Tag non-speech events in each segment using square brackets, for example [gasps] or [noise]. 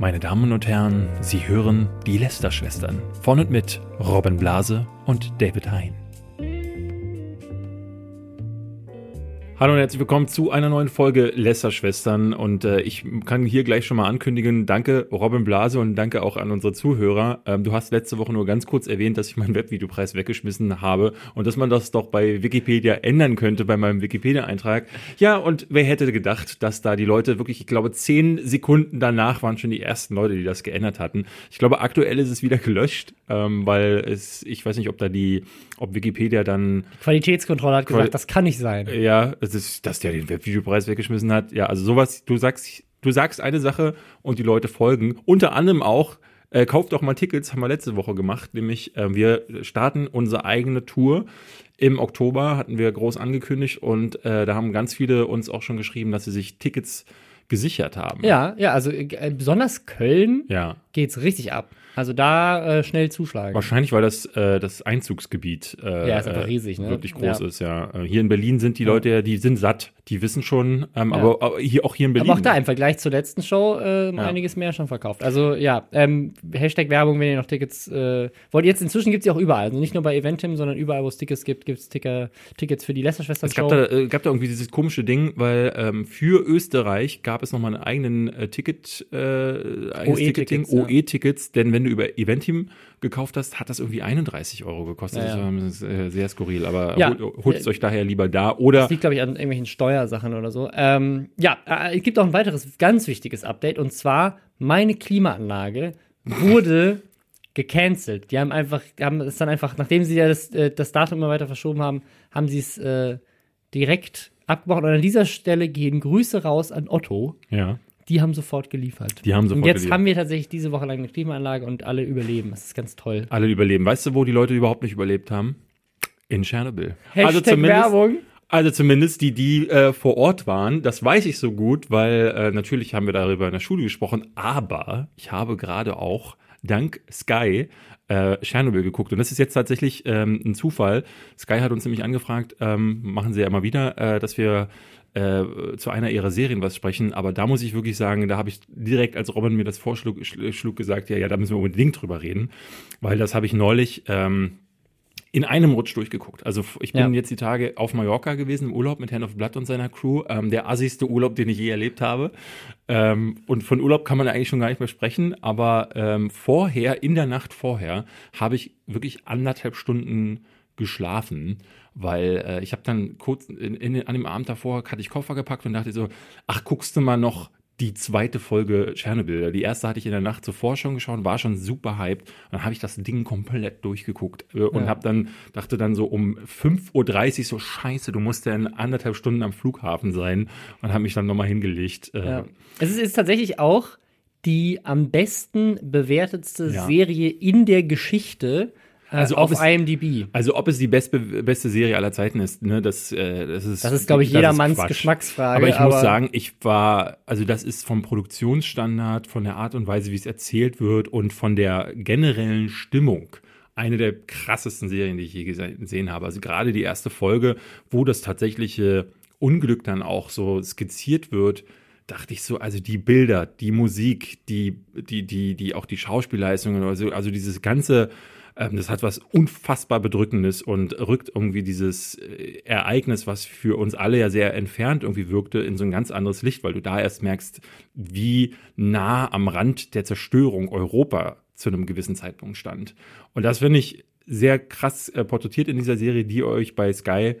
Meine Damen und Herren, Sie hören die Lester-Schwestern von und mit Robin Blase und David Hein. Hallo und herzlich willkommen zu einer neuen Folge Lästerschwestern. Und äh, ich kann hier gleich schon mal ankündigen, danke Robin Blase und danke auch an unsere Zuhörer. Ähm, du hast letzte Woche nur ganz kurz erwähnt, dass ich meinen Webvideopreis weggeschmissen habe und dass man das doch bei Wikipedia ändern könnte bei meinem Wikipedia-Eintrag. Ja, und wer hätte gedacht, dass da die Leute wirklich, ich glaube, zehn Sekunden danach waren schon die ersten Leute, die das geändert hatten. Ich glaube, aktuell ist es wieder gelöscht, ähm, weil es, ich weiß nicht, ob da die, ob Wikipedia dann. Qualitätskontrolle hat gesagt, Quali das kann nicht sein. Ja, ist, dass der den Webvideopreis weggeschmissen hat. Ja, also sowas, du sagst, du sagst eine Sache und die Leute folgen. Unter anderem auch, äh, kauft doch mal Tickets, haben wir letzte Woche gemacht, nämlich äh, wir starten unsere eigene Tour. Im Oktober hatten wir groß angekündigt und äh, da haben ganz viele uns auch schon geschrieben, dass sie sich Tickets gesichert haben. Ja, ja, also äh, besonders Köln ja. geht's richtig ab. Also da äh, schnell zuschlagen. Wahrscheinlich, weil das äh, das Einzugsgebiet äh, ja, ist einfach riesig, ne? wirklich groß ja. ist, ja. Äh, hier in Berlin sind die Leute ja, die sind satt, die wissen schon, ähm, ja. aber, aber, hier auch hier in Berlin. Aber auch da im Vergleich zur letzten Show äh, ja. einiges mehr schon verkauft. Also ja, ähm, Hashtag Werbung, wenn ihr noch Tickets äh, wollt. Jetzt inzwischen gibt's die auch überall, also nicht nur bei Eventim, sondern überall, wo es Tickets gibt, gibt's Ticker, Tickets für die Lästerschwestern. Es gab da, äh, gab da irgendwie dieses komische Ding, weil ähm, für Österreich gab es nochmal einen eigenen äh, Ticket, äh, eigenes Ticketing, OE-Tickets, denn wenn du über Eventim gekauft hast, hat das irgendwie 31 Euro gekostet. Ja. Das ist sehr skurril, aber ja. holt es euch daher lieber da. Oder das liegt, glaube ich, an irgendwelchen Steuersachen oder so. Ähm, ja, äh, es gibt auch ein weiteres ganz wichtiges Update und zwar meine Klimaanlage wurde [laughs] gecancelt. Die haben einfach, haben es dann einfach, nachdem sie ja das, äh, das Datum immer weiter verschoben haben, haben sie es äh, direkt abgebrochen. Und an dieser Stelle gehen Grüße raus an Otto. Ja die haben sofort geliefert. Die haben sofort Und jetzt geliefert. haben wir tatsächlich diese Woche lang eine Klimaanlage und alle überleben. Das ist ganz toll. Alle überleben. Weißt du, wo die Leute überhaupt nicht überlebt haben? In Tschernobyl. Hashtag also zumindest, Werbung. Also zumindest die, die äh, vor Ort waren, das weiß ich so gut, weil äh, natürlich haben wir darüber in der Schule gesprochen, aber ich habe gerade auch dank Sky äh, Tschernobyl geguckt. Und das ist jetzt tatsächlich ähm, ein Zufall. Sky hat uns nämlich angefragt, ähm, machen sie ja immer wieder, äh, dass wir äh, zu einer ihrer Serien was sprechen, aber da muss ich wirklich sagen, da habe ich direkt, als Robin mir das vorschlug, schlug gesagt, ja, ja, da müssen wir unbedingt drüber reden, weil das habe ich neulich ähm, in einem Rutsch durchgeguckt. Also ich bin ja. jetzt die Tage auf Mallorca gewesen im Urlaub mit Hand of Blood und seiner Crew. Ähm, der assigste Urlaub, den ich je erlebt habe. Ähm, und von Urlaub kann man eigentlich schon gar nicht mehr sprechen. Aber ähm, vorher, in der Nacht vorher, habe ich wirklich anderthalb Stunden geschlafen weil äh, ich habe dann kurz in, in, an dem Abend davor hatte ich Koffer gepackt und dachte so, ach, guckst du mal noch die zweite Folge Tschernobyl. Die erste hatte ich in der Nacht zuvor schon geschaut, war schon super hyped. Dann habe ich das Ding komplett durchgeguckt äh, und ja. habe dann dachte dann so um 5:30 Uhr so Scheiße, du musst ja in anderthalb Stunden am Flughafen sein und habe mich dann nochmal hingelegt. Äh, ja. Es ist, ist tatsächlich auch die am besten bewertetste ja. Serie in der Geschichte also auf es, IMDb. Also ob es die beste, beste Serie aller Zeiten ist, ne, das, äh, das ist. Das ist, glaube ich, jedermanns Geschmacksfrage. Aber ich aber muss sagen, ich war, also das ist vom Produktionsstandard, von der Art und Weise, wie es erzählt wird und von der generellen Stimmung eine der krassesten Serien, die ich je gesehen habe. Also gerade die erste Folge, wo das tatsächliche Unglück dann auch so skizziert wird, dachte ich so, also die Bilder, die Musik, die, die, die, die, auch die Schauspielleistungen, also, also dieses ganze, ähm, das hat was unfassbar Bedrückendes und rückt irgendwie dieses äh, Ereignis, was für uns alle ja sehr entfernt irgendwie wirkte, in so ein ganz anderes Licht, weil du da erst merkst, wie nah am Rand der Zerstörung Europa zu einem gewissen Zeitpunkt stand. Und das finde ich sehr krass äh, porträtiert in dieser Serie, die euch bei Sky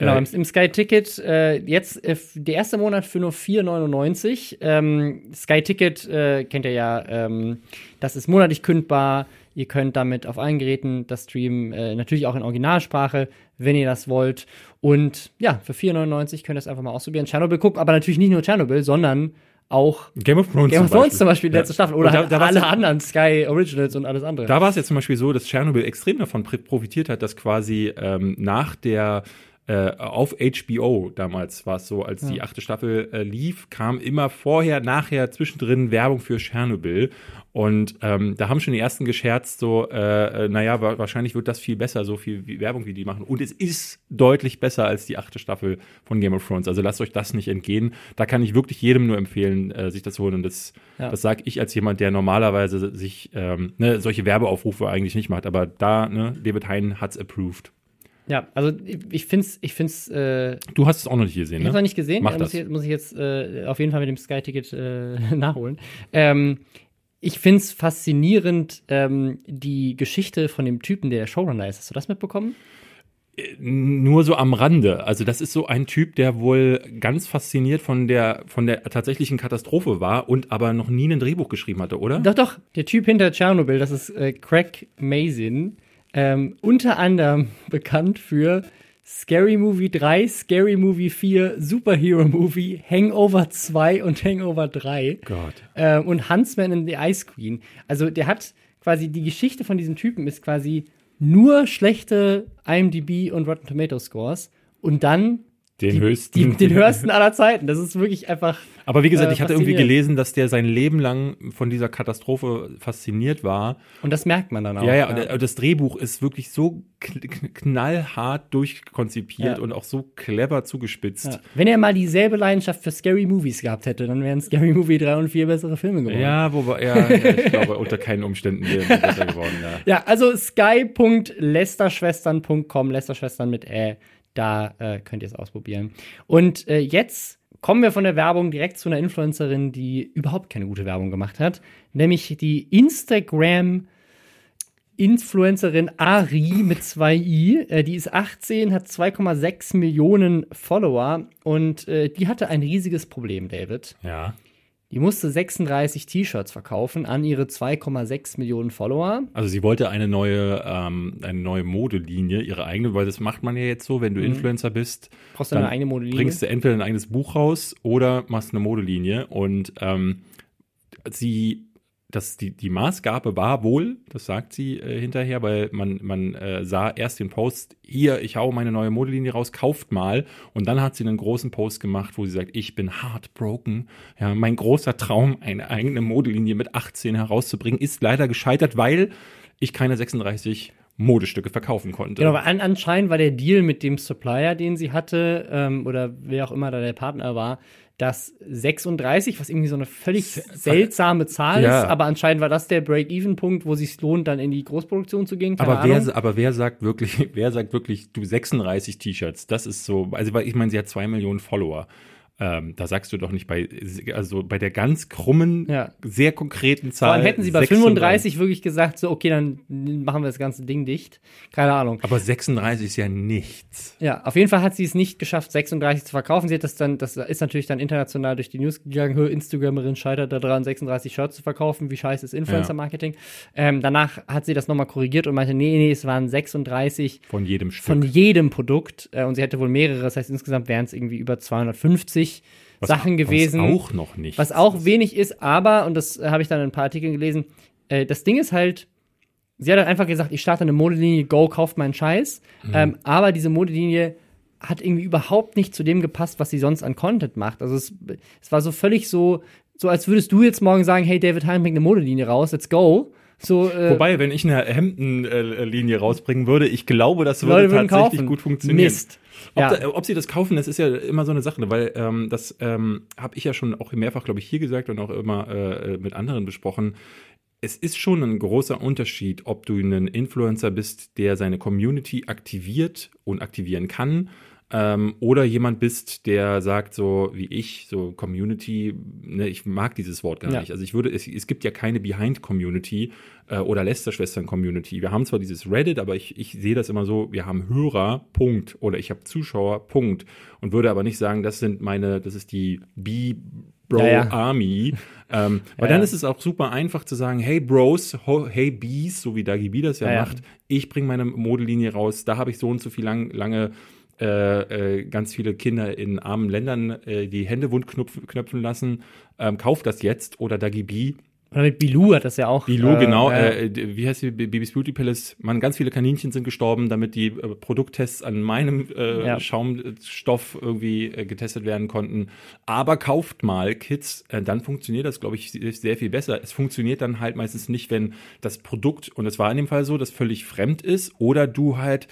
Genau, im, im Sky Ticket äh, jetzt äh, der erste Monat für nur 4,99. Ähm, Sky Ticket äh, kennt ihr ja, ähm, das ist monatlich kündbar. Ihr könnt damit auf allen Geräten das streamen, äh, natürlich auch in Originalsprache, wenn ihr das wollt. Und ja, für 4,99 könnt ihr das einfach mal ausprobieren. Chernobyl guckt, aber natürlich nicht nur Chernobyl, sondern auch Game of Thrones, Game of Thrones zum Beispiel, die letzte Staffel. Oder da, halt da alle anderen Sky Originals und alles andere. Da war es jetzt zum Beispiel so, dass Chernobyl extrem davon profitiert hat, dass quasi ähm, nach der äh, auf HBO damals war es so, als die achte Staffel äh, lief, kam immer vorher, nachher, zwischendrin Werbung für Tschernobyl. Und ähm, da haben schon die ersten gescherzt, so, äh, äh, naja, wa wahrscheinlich wird das viel besser, so viel wie Werbung, wie die machen. Und es ist deutlich besser als die achte Staffel von Game of Thrones. Also lasst euch das nicht entgehen. Da kann ich wirklich jedem nur empfehlen, äh, sich das zu holen. Und das, Ja. das sage ich als jemand, der normalerweise sich ähm, ne, solche Werbeaufrufe eigentlich nicht macht. Aber da, ne, David Hein hat's approved. Ja, also ich- finde es, ich find's, äh, Du hast es auch noch nicht gesehen, Ich habe ne? noch nicht gesehen. Mach Äh, muss, das. ich, muss ich jetzt äh, auf jeden Fall mit dem Sky-Ticket äh, [laughs] nachholen. Ähm, ich finde es faszinierend, ähm, die Geschichte von dem Typen, der der Showrunner ist. Hast du das mitbekommen? Nur so am Rande. Also das ist so ein Typ, der wohl ganz fasziniert von der von der tatsächlichen Katastrophe war und aber noch nie ein Drehbuch geschrieben hatte, oder? Doch, doch. Der Typ hinter Tschernobyl, das ist äh, Craig Mazin. Ähm, unter anderem [laughs] bekannt für Scary Movie 3, Scary Movie 4, Superhero Movie, Hangover 2 und Hangover 3. Gott. ähm, und Huntsman in the Ice Queen. Also der hat quasi die Geschichte von diesem Typen ist quasi nur schlechte IMDb und Rotten Tomato Scores und dann Den die, höchsten. die, den [laughs] höchsten aller Zeiten. Das ist wirklich einfach. Aber wie gesagt, äh, ich hatte irgendwie gelesen, dass der sein Leben lang von dieser Katastrophe fasziniert war. Und das merkt man dann auch. ja, ja, und der- das Drehbuch ist wirklich so kn- kn- knallhart durchkonzipiert Ja. und auch so clever zugespitzt. Ja. Wenn er mal dieselbe Leidenschaft für Scary Movies gehabt hätte, dann wären Scary Movie 3 und 4 bessere Filme geworden. Ja, wobei, ja, ja, ich [laughs] glaube, unter keinen Umständen wäre es besser geworden, ja. Ja, also sky.lesterschwestern.com, Lesterschwestern mit Ä, da äh, könnt ihr es ausprobieren. Und äh, jetzt kommen wir von der Werbung direkt zu einer Influencerin, die überhaupt keine gute Werbung gemacht hat, nämlich die Instagram Influencerin Ari mit zwei i. Äh, die ist 18, hat 2,6 Millionen Follower und äh, die hatte ein riesiges Problem, David. Ja. Die musste 36 T-Shirts verkaufen an ihre 2,6 Millionen Follower. Also sie wollte eine neue, ähm, eine neue Modelinie, ihre eigene, weil das macht man ja jetzt so, wenn du Influencer bist, Brauchst du eine eigene Modelinie? bringst du entweder ein eigenes Buch raus oder machst eine Modelinie. Und ähm, sie, das, die, die Maßgabe war wohl, das sagt sie äh, hinterher, weil man, man äh, sah erst den Post, hier, ich hau meine neue Modelinie raus, kauft mal. Und dann hat sie einen großen Post gemacht, wo sie sagt, ich bin heartbroken. Ja, mein großer Traum, eine eigene Modelinie mit 18 herauszubringen, ist leider gescheitert, weil ich keine 36 Modestücke verkaufen konnte. Genau, aber an, anscheinend war der Deal mit dem Supplier, den sie hatte, ähm, oder wer auch immer da der Partner war, dass 36, was irgendwie so eine völlig seltsame Zahl Ja. ist, aber anscheinend war das der Break-Even-Punkt, wo sich lohnt, dann in die Großproduktion zu gehen. Aber Ahnung. wer, aber wer sagt wirklich, [laughs] wer sagt wirklich, du 36 T-Shirts, das ist so, also weil ich meine, sie hat zwei Millionen Follower. Ähm, da sagst du doch nicht bei, also bei der ganz krummen, Ja. sehr konkreten Zahl. Vor allem hätten sie bei 36. 35 wirklich gesagt, so, okay, dann machen wir das ganze Ding dicht. Keine Ahnung. Aber 36 ist ja nichts. Ja, auf jeden Fall hat sie es nicht geschafft, 36 zu verkaufen. Sie hat das dann, das ist natürlich dann international durch die News gegangen. Instagramerin scheitert daran, 36 Shirts zu verkaufen. Wie scheiße ist Influencer-Marketing? Ähm, danach hat sie das nochmal korrigiert und meinte, nee, nee, es waren 36 Von jedem Stück. von jedem Produkt. Äh, und sie hätte wohl mehrere. Das heißt, insgesamt wären es irgendwie über 250 Sachen gewesen. Was auch noch nicht. Was auch wenig ist, aber, und das äh, habe ich dann in ein paar Artikeln gelesen, äh, das Ding ist halt, sie hat halt einfach gesagt, ich starte eine Modelinie, go, kauft meinen Scheiß. Mhm. Ähm, aber diese Modelinie hat irgendwie überhaupt nicht zu dem gepasst, was sie sonst an Content macht. Also es, es war so völlig so, so als würdest du jetzt morgen sagen, hey, David Hein bringt eine Modelinie raus, let's go. So, äh, Wobei, wenn ich eine Hemdenlinie rausbringen würde, ich glaube, das würde tatsächlich kaufen. gut funktionieren. Mist. Ob, Ja. da, ob sie das kaufen, das ist ja immer so eine Sache, weil ähm, das ähm, habe ich ja schon auch mehrfach, glaube ich, hier gesagt und auch immer äh, mit anderen besprochen. Es ist schon ein großer Unterschied, ob du ein Influencer bist, der seine Community aktiviert und aktivieren kann, ähm, oder jemand bist, der sagt so wie ich, so Community, ne, ich mag dieses Wort gar Ja. nicht. Also ich würde, es, es gibt ja keine Behind-Community äh, oder Lästerschwestern-Community. Wir haben zwar dieses Reddit, aber ich, ich sehe das immer so, wir haben Hörer, Punkt, oder ich habe Zuschauer, Punkt. Und würde aber nicht sagen, das sind meine, das ist die B-Bro Ja, ja. Army. [laughs] ähm, weil Ja, dann ja. ist es auch super einfach zu sagen, hey Bros, ho, hey Bees, so wie Dagi B das ja, macht, ich bringe meine Modelinie raus, da habe ich so und so viel lang, lange äh, äh, ganz viele Kinder in armen Ländern äh, die Hände wund knupf- knöpfen lassen, ähm, kauft das jetzt oder Dagi B Oder mit Bilou hat das ja auch. Bilou, äh, genau. Äh, d- wie heißt die? Babys Beauty Palace. Man, ganz viele Kaninchen sind gestorben, damit die äh, Produkttests an meinem äh, Ja. Schaumstoff irgendwie äh, getestet werden konnten. Aber kauft mal Kits, äh, dann funktioniert das, glaube ich, sehr sehr viel besser. Es funktioniert dann halt meistens nicht, wenn das Produkt, und es war in dem Fall so, das völlig fremd ist, oder du halt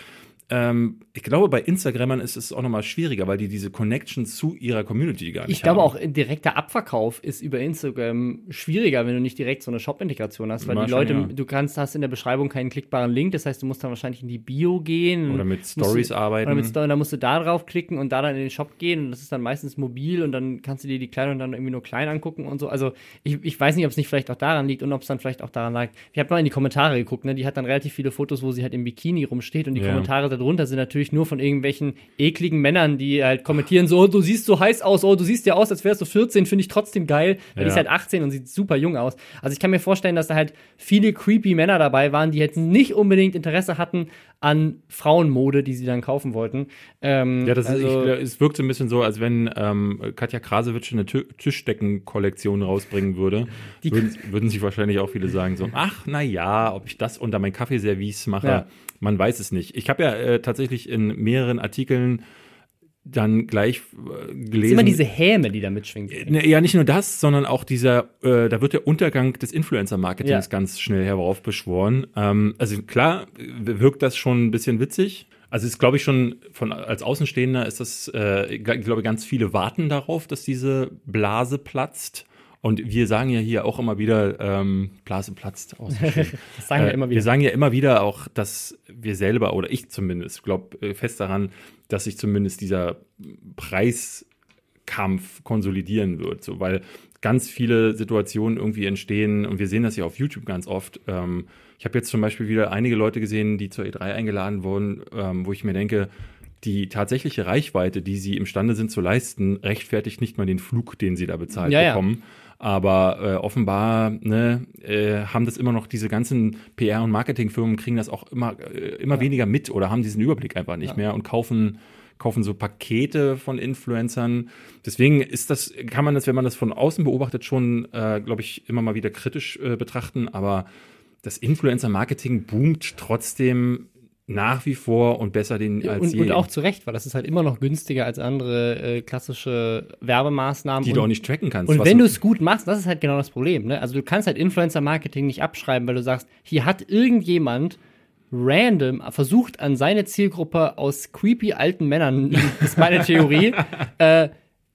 ähm, ich glaube, bei Instagrammern ist es auch nochmal schwieriger, weil die diese Connection zu ihrer Community gar nicht Ich glaube haben. auch, ein direkter Abverkauf ist über Instagram schwieriger, wenn du nicht direkt so eine Shop-Integration hast, weil War die schon, Leute, ja. du kannst, hast in der Beschreibung keinen klickbaren Link, das heißt, du musst dann wahrscheinlich in die Bio gehen. Oder mit Stories arbeiten. Oder mit dann musst du da drauf klicken und da dann in den Shop gehen und das ist dann meistens mobil und dann kannst du dir die Kleidung dann irgendwie nur klein angucken und so. Also ich, ich weiß nicht, ob es nicht vielleicht auch daran liegt und ob es dann vielleicht auch daran lag. Ich habe mal in die Kommentare geguckt, ne? Die hat dann relativ viele Fotos, wo sie halt im Bikini rumsteht und die Ja. Kommentare darunter sind natürlich nur von irgendwelchen ekligen Männern, die halt kommentieren so, oh, du siehst so heiß aus, oh, du siehst ja aus, als wärst du 14, finde ich trotzdem geil, weil die Ja. ist halt 18 und sieht super jung aus. Also ich kann mir vorstellen, dass da halt viele creepy Männer dabei waren, die jetzt nicht unbedingt Interesse hatten an Frauenmode, die sie dann kaufen wollten. Ähm, Ja, das ist, also, ich, es wirkt so ein bisschen so, als wenn ähm, Katja Krasowitsch eine Tü- Tischdecken-Kollektion rausbringen würde. Die- würden, würden sich wahrscheinlich auch viele sagen so, ach, na ja, ob ich das unter mein Kaffeeservice mache, Ja. Man weiß es nicht. Ich habe ja äh, tatsächlich in mehreren Artikeln dann gleich äh, ist gelesen. immer diese Häme, die da mitschwingt. Ne, ja, nicht nur das, sondern auch dieser, äh, da wird der Untergang des Influencer-Marketings Ja. ganz schnell heraufbeschworen. Ähm, also klar, wirkt das schon ein bisschen witzig. Also ist, glaube ich, schon von als Außenstehender ist das, äh, ich glaube, ganz viele warten darauf, dass diese Blase platzt. Und wir sagen ja hier auch immer wieder, ähm, Blase platzt aus. [laughs] Das sagen wir Äh, immer Wir wieder. sagen ja immer wieder auch, dass wir selber, oder ich zumindest, glaube fest daran, dass sich zumindest dieser Preiskampf konsolidieren wird. So, weil ganz viele Situationen irgendwie entstehen und wir sehen das ja auf YouTube ganz oft. Ähm, ich habe jetzt zum Beispiel wieder einige Leute gesehen, die zur E3 eingeladen wurden, ähm, wo ich mir denke, die tatsächliche Reichweite, die sie imstande sind zu leisten, rechtfertigt nicht mal den Flug, den sie da bezahlt Ja, ja. Aber äh, offenbar ne, äh, haben das immer noch diese ganzen PR- und Marketingfirmen kriegen das auch immer, äh, immer weniger mit oder haben diesen Überblick einfach nicht mehr und kaufen kaufen so Pakete von Influencern. Deswegen ist das, kann man das, wenn man das von außen beobachtet, schon, äh, glaube ich, immer mal wieder kritisch äh, betrachten. Aber das Influencer-Marketing boomt trotzdem nach wie vor und besser den als Und, je. und auch zu Recht, weil das ist halt immer noch günstiger als andere äh, klassische Werbemaßnahmen. die und, du auch nicht tracken kannst. Und wenn du es gut machst, das ist halt genau das Problem. Ne? Also du kannst halt Influencer-Marketing nicht abschreiben, weil du sagst, hier hat irgendjemand random versucht an seine Zielgruppe aus creepy alten Männern, das [laughs] ist meine Theorie, äh,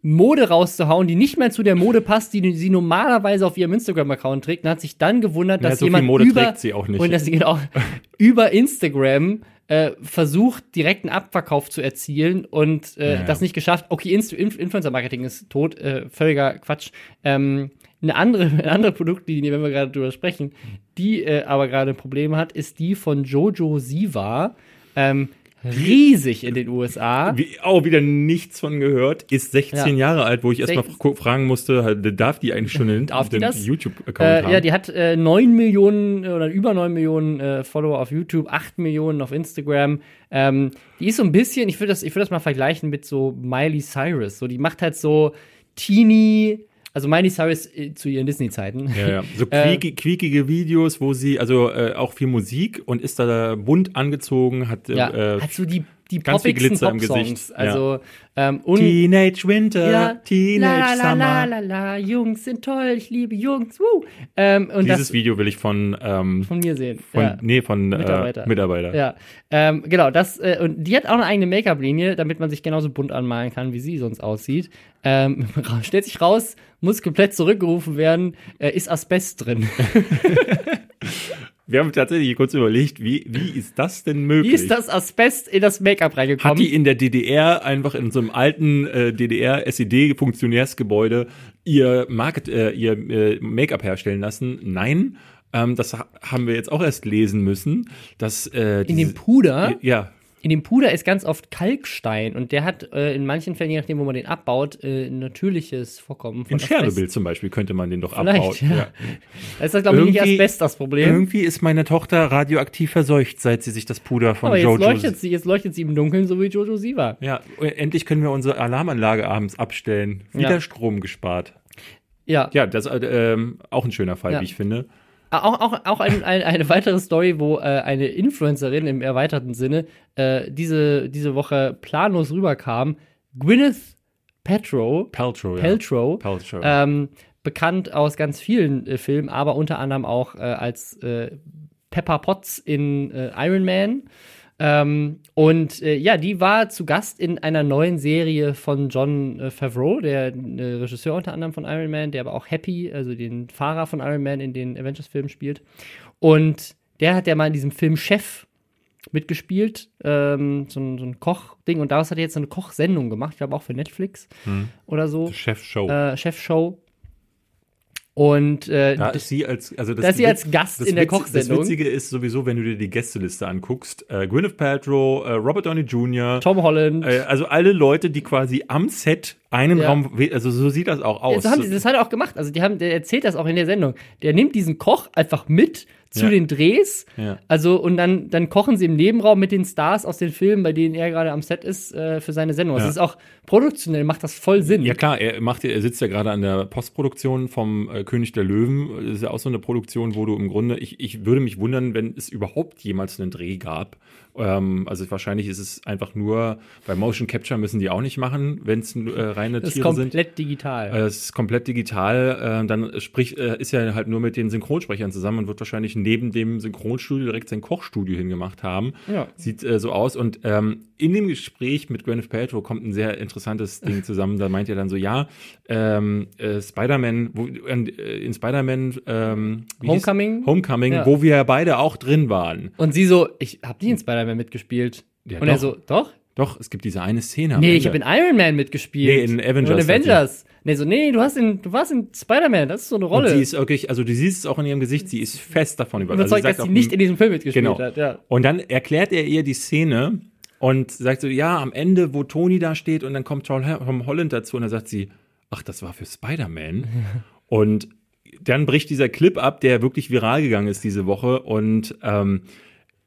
Mode rauszuhauen, die nicht mehr zu der Mode passt, die sie normalerweise auf ihrem Instagram-Account trägt, und hat sich dann gewundert, Ja, dass so viel jemand Mode über trägt sie auch nicht. und dass sie genau [laughs] über Instagram äh, versucht, direkten Abverkauf zu erzielen und äh, Ja, ja. das nicht geschafft. Okay, Inst Inf Influencer-Marketing ist tot, äh, völliger Quatsch. Ähm, eine andere, [laughs] eine andere Produktlinie, wenn wir gerade drüber sprechen, die äh, aber gerade ein Problem hat, ist die von Jojo Siva. Ähm, riesig in den USA. Wie, auch wieder nichts von gehört, ist 16 Ja. Jahre alt, wo ich erstmal fragen musste, halt, darf die eigentlich schon einen? YouTube-Account Äh, haben? ja, die hat äh, 9 Millionen oder über 9 Millionen äh, Follower auf YouTube, 8 Millionen auf Instagram. Ähm, die ist so ein bisschen, ich würde das, ich würd das mal vergleichen mit so Miley Cyrus. So, die macht halt so Teenie, also Miley Cyrus äh, zu ihren Disney-Zeiten. Ja, ja. [laughs] So Äh, quieki, quiekige Videos, wo sie, also äh, auch viel Musik und ist da bunt angezogen, hat äh, Ja, äh, hat so die, die ganz poppigsten Glitzer im Pop-Songs. Gesicht, Also, ähm, und Teenage Winter, ja, Teenage la, la, Summer. la, la, Jungs sind toll, ich liebe Jungs, woo. Ähm, und Dieses das Video will ich von, ähm, von mir sehen. von ja. nee, von Mitarbeiter. Äh, Mitarbeiter. Ja, ähm, genau, das, äh, und die hat auch eine eigene Make-up-Linie, damit man sich genauso bunt anmalen kann, wie sie sonst aussieht. Ähm, [laughs] stellt sich raus, muss komplett zurückgerufen werden, äh, ist Asbest drin. [laughs] [laughs] Wir haben tatsächlich kurz überlegt, wie, wie ist das denn möglich? Wie ist das Asbest in das Make-up reingekommen? Hat die in der DDR einfach in so einem alten äh, DDR-SED-Funktionärsgebäude ihr Market, äh, ihr äh, Make-up herstellen lassen? Nein. Ähm, das ha haben wir jetzt auch erst lesen müssen. Dass, äh, in diese- dem Puder? Ja, In dem Puder ist ganz oft Kalkstein und der hat äh, in manchen Fällen, je nachdem, wo man den abbaut, äh, ein natürliches Vorkommen von in Tschernobyl zum Beispiel könnte man den doch abbauen. Vielleicht, ja. Da ist das, glaube ich, nicht Asbest das Problem. Irgendwie ist meine Tochter radioaktiv verseucht, seit sie sich das Puder von Aber jetzt Jojo. leuchtet sie, jetzt leuchtet sie im Dunkeln, so wie Jojo Siva. Ja, endlich können wir unsere Alarmanlage abends abstellen. Wieder Ja. Strom gespart. Ja. Ja, das ist äh, ähm, auch ein schöner Fall, Ja. wie ich finde. Auch, auch, auch ein, ein, eine weitere Story, wo äh, eine Influencerin im erweiterten Sinne äh, diese, diese Woche planlos rüberkam. Gwyneth Paltrow, Paltrow, ja. Paltrow Paltrow. ähm, bekannt aus ganz vielen äh, Filmen, aber unter anderem auch äh, als äh, Pepper Potts in äh, Iron Man. Ähm, und äh, ja, die war zu Gast in einer neuen Serie von John äh, Favreau, der äh, Regisseur unter anderem von Iron Man, der aber auch Happy, also den Fahrer von Iron Man in den Avengers-Filmen spielt. Und der hat ja mal in diesem Film Chef mitgespielt, ähm, so, ein- so ein Kochding. Und daraus hat er jetzt eine Kochsendung gemacht, ich glaube auch für Netflix oder so. Chef-Show. Äh, Chefshow. Und äh, Da ist sie als, also das Da ist sie als Gast in der Witz- Kochsendung. Das Witzige ist sowieso, wenn du dir die Gästeliste anguckst, äh, Gwyneth Paltrow, äh, Robert Downey Jr., Tom Holland. äh, also alle Leute, die quasi am Set einen Ja. Raum, also so sieht das auch aus. das, haben, die- das hat er auch gemacht. Also die haben, der erzählt das auch in der Sendung. Der nimmt diesen Koch einfach mit zu Ja. den Drehs. Ja. Also und dann, dann kochen sie im Nebenraum mit den Stars aus den Filmen, bei denen er gerade am Set ist, äh, für seine Sendung. Ja. Das ist auch produktionell, macht das voll Sinn. Ja klar, er macht, ja- er sitzt ja gerade an der Postproduktion vom äh, König der Löwen. Das ist ja auch so eine Produktion, wo du im Grunde, ich, ich würde mich wundern, wenn es überhaupt jemals einen Dreh gab. Ähm, also wahrscheinlich ist es einfach nur, bei Motion Capture müssen die auch nicht machen, wenn es äh, reine das ist Tiere sind. komplett digital. Äh, Es ist komplett digital. Äh, dann sprich, äh, ist er halt nur mit den Synchronsprechern zusammen und wird wahrscheinlich neben dem Synchronstudio direkt sein Kochstudio hingemacht haben. Ja. Sieht äh, so aus. Und ähm, in dem Gespräch mit Gwyneth Paltrow kommt ein sehr interessantes Ding [laughs] zusammen. Da meint er dann so, ja, ähm, äh, Spider-Man, äh, in Spider-Man ähm, hieß- Homecoming? Homecoming, Ja. wo wir beide auch drin waren. und sie so, ich hab nie in Spider-Man mitgespielt. Ja, und er doch. so, doch? Doch, es gibt diese eine Szene. Nee, ich Ende. habe in Iron Man mitgespielt. Nee, in Avengers Und Avengers. Nee, so, nee, du hast in, du warst in Spider-Man, das ist so eine und Rolle. sie ist wirklich, also du siehst es auch in ihrem Gesicht, sie ist fest davon überzeugt. überzeugt, sagt dass sie nicht in diesem Film mitgespielt Genau. hat. Ja. Und dann erklärt er ihr die Szene und sagt so, ja, am Ende, wo Tony da steht und dann kommt Tom Holland dazu und dann sagt sie, ach, das war für Spider-Man. [laughs] und dann bricht dieser Clip ab, der wirklich viral gegangen ist diese Woche und ähm,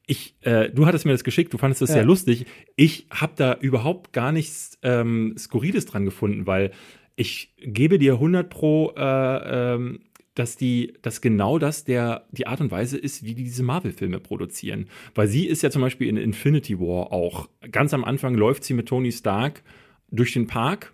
ich, äh, du hattest mir das geschickt, du fandest das Ja. sehr lustig. Ich habe da überhaupt gar nichts ähm, Skurriles dran gefunden, weil ich gebe dir 100 pro, äh, ähm, dass die, dass genau das der die Art und Weise ist, wie die diese Marvel-Filme produzieren. Weil sie ist ja zum Beispiel in Infinity War auch. Ganz am Anfang läuft sie mit Tony Stark durch den Park.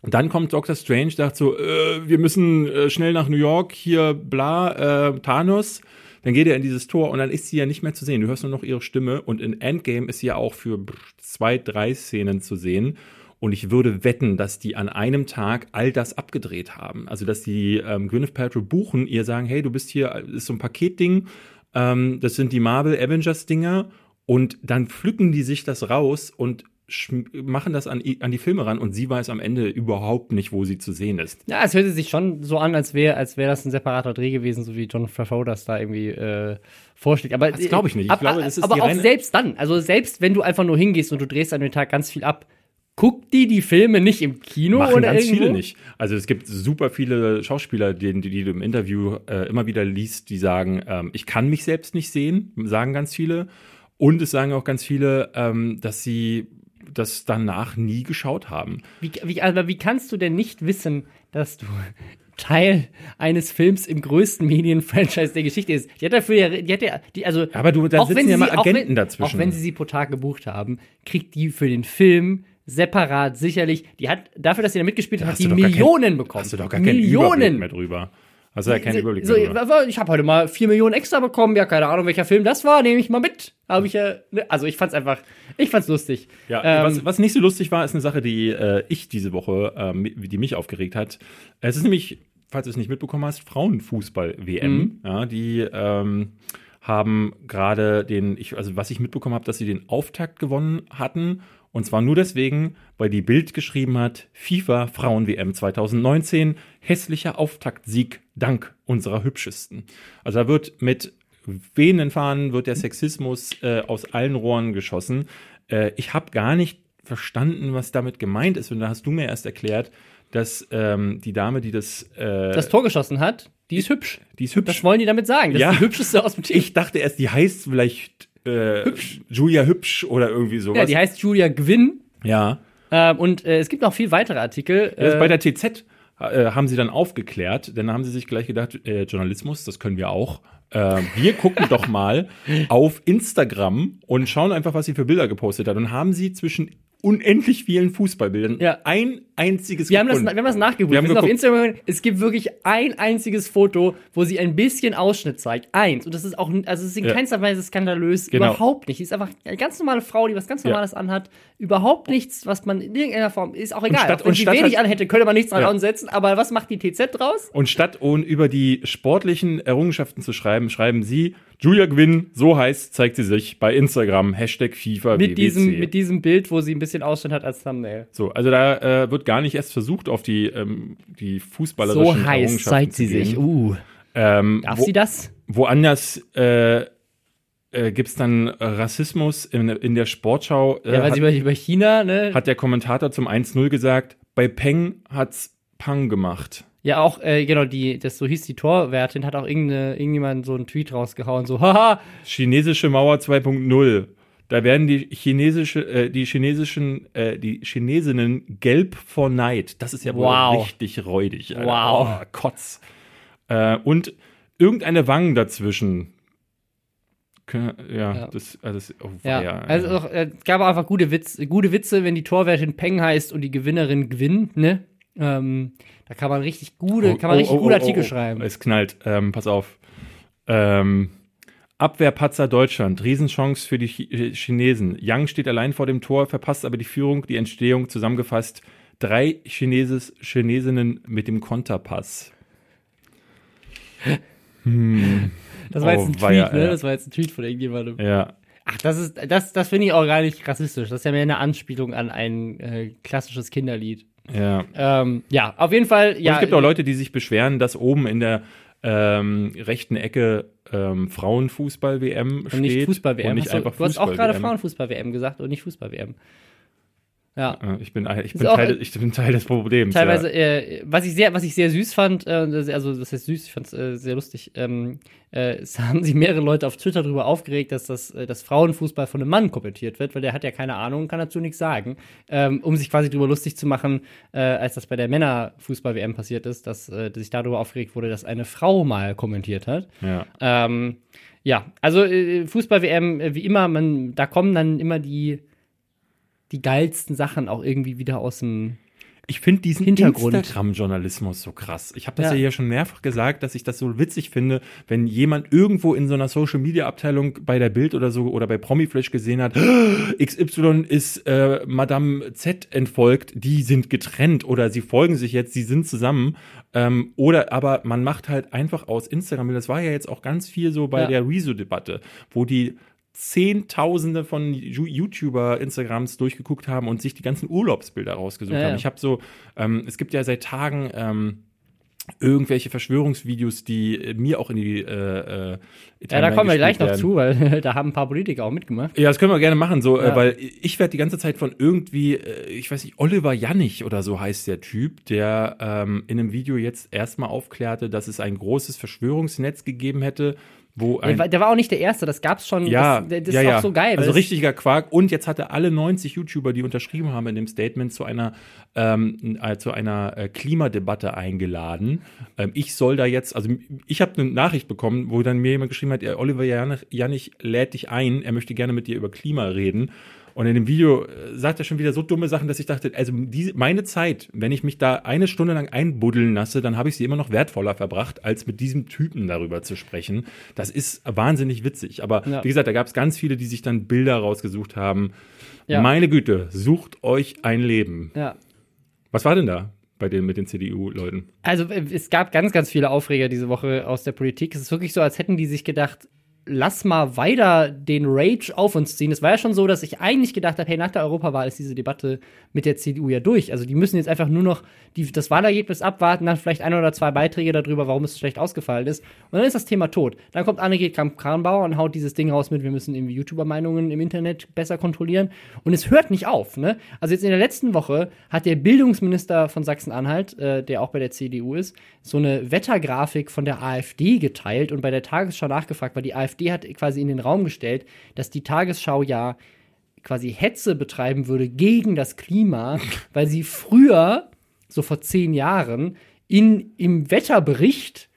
Und dann kommt Doctor Strange, sagt so, äh, wir müssen äh, schnell nach New York, hier bla, äh, Thanos. Dann geht er in dieses Tor und dann ist sie ja nicht mehr zu sehen. Du hörst nur noch ihre Stimme und in Endgame ist sie ja auch für zwei, drei Szenen zu sehen. Und ich würde wetten, dass die an einem Tag all das abgedreht haben. Also, dass die ähm, Gwyneth Paltrow buchen, ihr sagen, hey, du bist hier, ist so ein Paketding, ähm, das sind die Marvel Avengers Dinger. Und dann pflücken die sich das raus und machen das an, an die Filme ran und sie weiß am Ende überhaupt nicht, wo sie zu sehen ist. Ja, es hört sich schon so an, als wäre als wär das ein separater Dreh gewesen, so wie John Favreau das da irgendwie äh, vorschlägt. Aber Das glaube ich nicht. Ich ab- glaube, das ist aber die auch reine- selbst dann, also selbst wenn du einfach nur hingehst und du drehst an dem Tag ganz viel ab, guckt die die Filme nicht im Kino Machen oder ganz irgendwo? viele nicht. Also es gibt super viele Schauspieler, die, die, die du im Interview äh, immer wieder liest, die sagen, ähm, ich kann mich selbst nicht sehen, sagen ganz viele. Und es sagen auch ganz viele, ähm, dass sie das danach nie geschaut haben. Wie, wie, aber wie kannst du denn nicht wissen, dass du [laughs] Teil eines Films im größten Medienfranchise der Geschichte ist? Die hat dafür ja, die hat ja, die, also Aber du, da sitzen ja sie mal sie- Agenten wenn, dazwischen. Auch wenn sie sie pro Tag gebucht haben, kriegt die für den Film separat sicherlich, die hat dafür, dass sie da mitgespielt hat, hat die doch gar kein- Millionen bekommen. Hast du doch gar keinen Überblick mehr drüber. Hast du ja keinen Überblick so, so, ich habe heute mal 4 Millionen extra bekommen. Ja, keine Ahnung, welcher Film das war. Nehme ich mal mit. Habe ich ja. ne, Also ich fand's einfach, ich fand's lustig. Ja, Ähm, was, was nicht so lustig war, ist eine Sache, die äh, ich diese Woche, ähm, die mich aufgeregt hat. Es ist nämlich, falls du es nicht mitbekommen hast, Frauenfußball-WM. Mhm. Ja, die ähm, haben gerade den, ich, also was ich mitbekommen habe, dass sie den Auftakt gewonnen hatten. Und zwar nur deswegen, weil die Bild geschrieben hat, FIFA Frauen-WM 2019, hässlicher Auftaktsieg dank unserer Hübschesten. Also da wird mit wehenden Fahnen wird der Sexismus äh, aus allen Rohren geschossen. Äh, ich habe gar nicht verstanden, was damit gemeint ist. Und da hast du mir erst erklärt, dass ähm, die Dame, die das, äh, das Tor geschossen hat, die ist hübsch. die ist hübsch. Das wollen die damit sagen. Das Ja. ist die hübscheste aus dem Team. Ich dachte erst, die heißt vielleicht äh, Julia Hübsch oder irgendwie sowas. ja, die heißt Julia Gwynn. ja. Ähm, und äh, es gibt noch viel weitere Artikel. Das ist Äh, bei der TZ äh, haben sie dann aufgeklärt, denn da haben sie sich gleich gedacht, äh, Journalismus, das können wir auch. Äh, wir gucken doch mal [laughs] auf Instagram und schauen einfach, was sie für Bilder gepostet hat. Und haben sie zwischen unendlich vielen Fußballbildern Ja. ein einziges Wir haben, das, wir haben das nachgeguckt. Wir Wir haben auf. Instagram. Es gibt wirklich ein einziges Foto, wo sie ein bisschen Ausschnitt zeigt. Eins. Und das ist auch, also es ist in Ja. keinster Weise skandalös. Genau. Überhaupt nicht. Sie ist einfach eine ganz normale Frau, die was ganz Ja. Normales anhat. Überhaupt nichts, was man in irgendeiner Form, ist auch egal. statt- auch wenn und sie statt wenig halt- anhätte, könnte man nichts dran Ja. ansetzen. Aber was macht die TZ draus? Und statt um über die sportlichen Errungenschaften zu schreiben, schreiben sie, Julia Gwynn, so heißt, zeigt sie sich bei Instagram, Hashtag FIFA Mit WWC. diesem, mit diesem Bild, wo sie ein bisschen Ausschnitt hat als Thumbnail. so, also da äh, wird gar nicht erst versucht, auf die, ähm, die fußballerischen Errungenschaften zu gehen. Uh. Ähm, Darf wo, sie das? Woanders äh, äh, gibt es dann Rassismus in, in der Sportschau. Äh, Ja, weil hat, sie über, über China, ne? hat der Kommentator zum 1-0 gesagt, bei Peng hat's Pang gemacht. Ja, auch, äh, genau, die, das so hieß die Torwärtin, hat auch irgendeine, irgendjemand so einen Tweet rausgehauen, so, haha, Chinesische Mauer 2.0. Da werden die chinesische, äh, die chinesischen, äh, die Chinesinnen gelb vor Neid. Das ist ja wohl Wow. richtig räudig. Alter. Wow. Oh, Kotz. Äh, und irgendeine Wangen dazwischen. Ja, Ja. das, also das oh, Ja, weia, also auch, äh, es gab einfach gute, Witz, gute Witze, wenn die Torwärtin Peng heißt und die Gewinnerin Gwyn, ne? Ähm, da kann man richtig gute, kann man richtig gute Artikel schreiben. Oh, Es knallt. Ähm, pass auf. Ähm, Abwehrpatzer Deutschland. Riesenchance für die Chi äh, Chinesen. Yang steht allein vor dem Tor, verpasst aber die Führung. Die Entstehung zusammengefasst. Drei Chineses, Chinesinnen mit dem Konterpass. Das war jetzt ein oh, Tweet, ne? ja. Das war jetzt ein Tweet von irgendjemandem. Ja. Ach, das ist, das, das finde ich auch gar nicht rassistisch. Das ist ja mehr eine Anspielung an ein äh, klassisches Kinderlied. Ja. Ähm, ja, auf jeden Fall, Und ja. es gibt auch Leute, die sich beschweren, dass oben in der ähm, rechten Ecke ähm, Frauenfußball-WM steht. und nicht Fußball-WM. Du, du hast auch gerade Fußball-WM. Frauenfußball-WM gesagt und nicht Fußball-WM. Ja. Äh, Ich bin, ich, bin Teil, ich bin Teil des Problems. Teilweise, ja. äh, was ich sehr, was ich sehr süß fand, äh, also das heißt süß, ich fand es äh, sehr lustig, ähm, äh, es [laughs] haben sich mehrere Leute auf Twitter darüber aufgeregt, dass das, äh, das Frauenfußball von einem Mann kommentiert wird, weil der hat ja keine Ahnung, kann dazu nichts sagen, ähm, um sich quasi darüber lustig zu machen, als das bei der Männerfußball-WM passiert ist, dass, dass sich darüber aufgeregt wurde, dass eine Frau mal kommentiert hat. Ja. Ähm, ja, also Fußball-WM, wie immer, man, da kommen dann immer die, die geilsten Sachen auch irgendwie wieder aus dem Ich finde diesen Hintergrund. Instagram-Journalismus so krass. Ich habe das Ja. ja. hier schon mehrfach gesagt, dass ich das so witzig finde, wenn jemand irgendwo in so einer Social-Media-Abteilung bei der Bild oder so oder bei Promiflash gesehen hat, [gasps] XY ist äh, Madame Z entfolgt, die sind getrennt oder sie folgen sich jetzt, sie sind zusammen. Ähm, oder aber man macht halt einfach aus Instagram, das war ja jetzt auch ganz viel so bei Ja. der Rezo-Debatte, wo die Zehntausende von YouTuber Instagrams durchgeguckt haben und sich die ganzen Urlaubsbilder rausgesucht Ja, haben. Ich habe so, ähm, es gibt ja seit Tagen ähm, irgendwelche Verschwörungsvideos, die äh, mir auch in die äh, äh, Ja, da kommen wir gleich gespielt noch werden. zu, weil [laughs] da haben ein paar Politiker auch mitgemacht. Ja, das können wir gerne machen, so, Ja. äh, weil ich werde die ganze Zeit von irgendwie, äh, ich weiß nicht, Oliver Jannig oder so heißt der Typ, der ähm, in einem Video jetzt erstmal aufklärte, dass es ein großes Verschwörungsnetz gegeben hätte, wo Der ein war, der war auch nicht der Erste, das gab's schon. ja, das, das ja, ist ja. auch so geil. Also richtiger Quark. Und jetzt hat er alle 90 YouTuber, die unterschrieben haben in dem Statement, zu einer, ähm, äh, zu einer äh, Klimadebatte eingeladen. Ähm, ich soll da jetzt, also ich habe eine Nachricht bekommen, wo dann mir jemand geschrieben hat, ja, Oliver Janich, Janich lädt dich ein, er möchte gerne mit dir über Klima reden. Und in dem Video äh, sagt er schon wieder so dumme Sachen, dass ich dachte, also diese, meine Zeit, wenn ich mich da eine Stunde lang einbuddeln lasse, dann habe ich sie immer noch wertvoller verbracht, als mit diesem Typen darüber zu sprechen. Das ist wahnsinnig witzig. Aber Ja. wie gesagt, da gab es ganz viele, die sich dann Bilder rausgesucht haben. Ja. Meine Güte, sucht euch ein Leben. Ja. Was war denn da bei den mit den CDU-Leuten? Also äh, es gab ganz, ganz viele Aufreger diese Woche aus der Politik. Es ist wirklich so, als hätten die sich gedacht, lass mal weiter den Rage auf uns ziehen. Es war ja schon so, dass ich eigentlich gedacht habe, hey, nach der Europawahl ist diese Debatte mit der CDU ja durch. Also die müssen jetzt einfach nur noch die, das Wahlergebnis abwarten, dann vielleicht ein oder zwei Beiträge darüber, warum es schlecht ausgefallen ist. Und dann ist das Thema tot. Dann kommt Annegret Kramp-Karrenbauer und haut dieses Ding raus mit, wir müssen irgendwie YouTuber-Meinungen im Internet besser kontrollieren. Und es hört nicht auf. Ne? Also jetzt in der letzten Woche hat der Bildungsminister von Sachsen-Anhalt, äh, der auch bei der CDU ist, so eine Wettergrafik von der AfD geteilt und bei der Tagesschau nachgefragt, weil die AfD hat quasi in den Raum gestellt, dass die Tagesschau ja quasi Hetze betreiben würde gegen das Klima, [laughs] weil sie früher so vor zehn Jahren, in, im Wetterbericht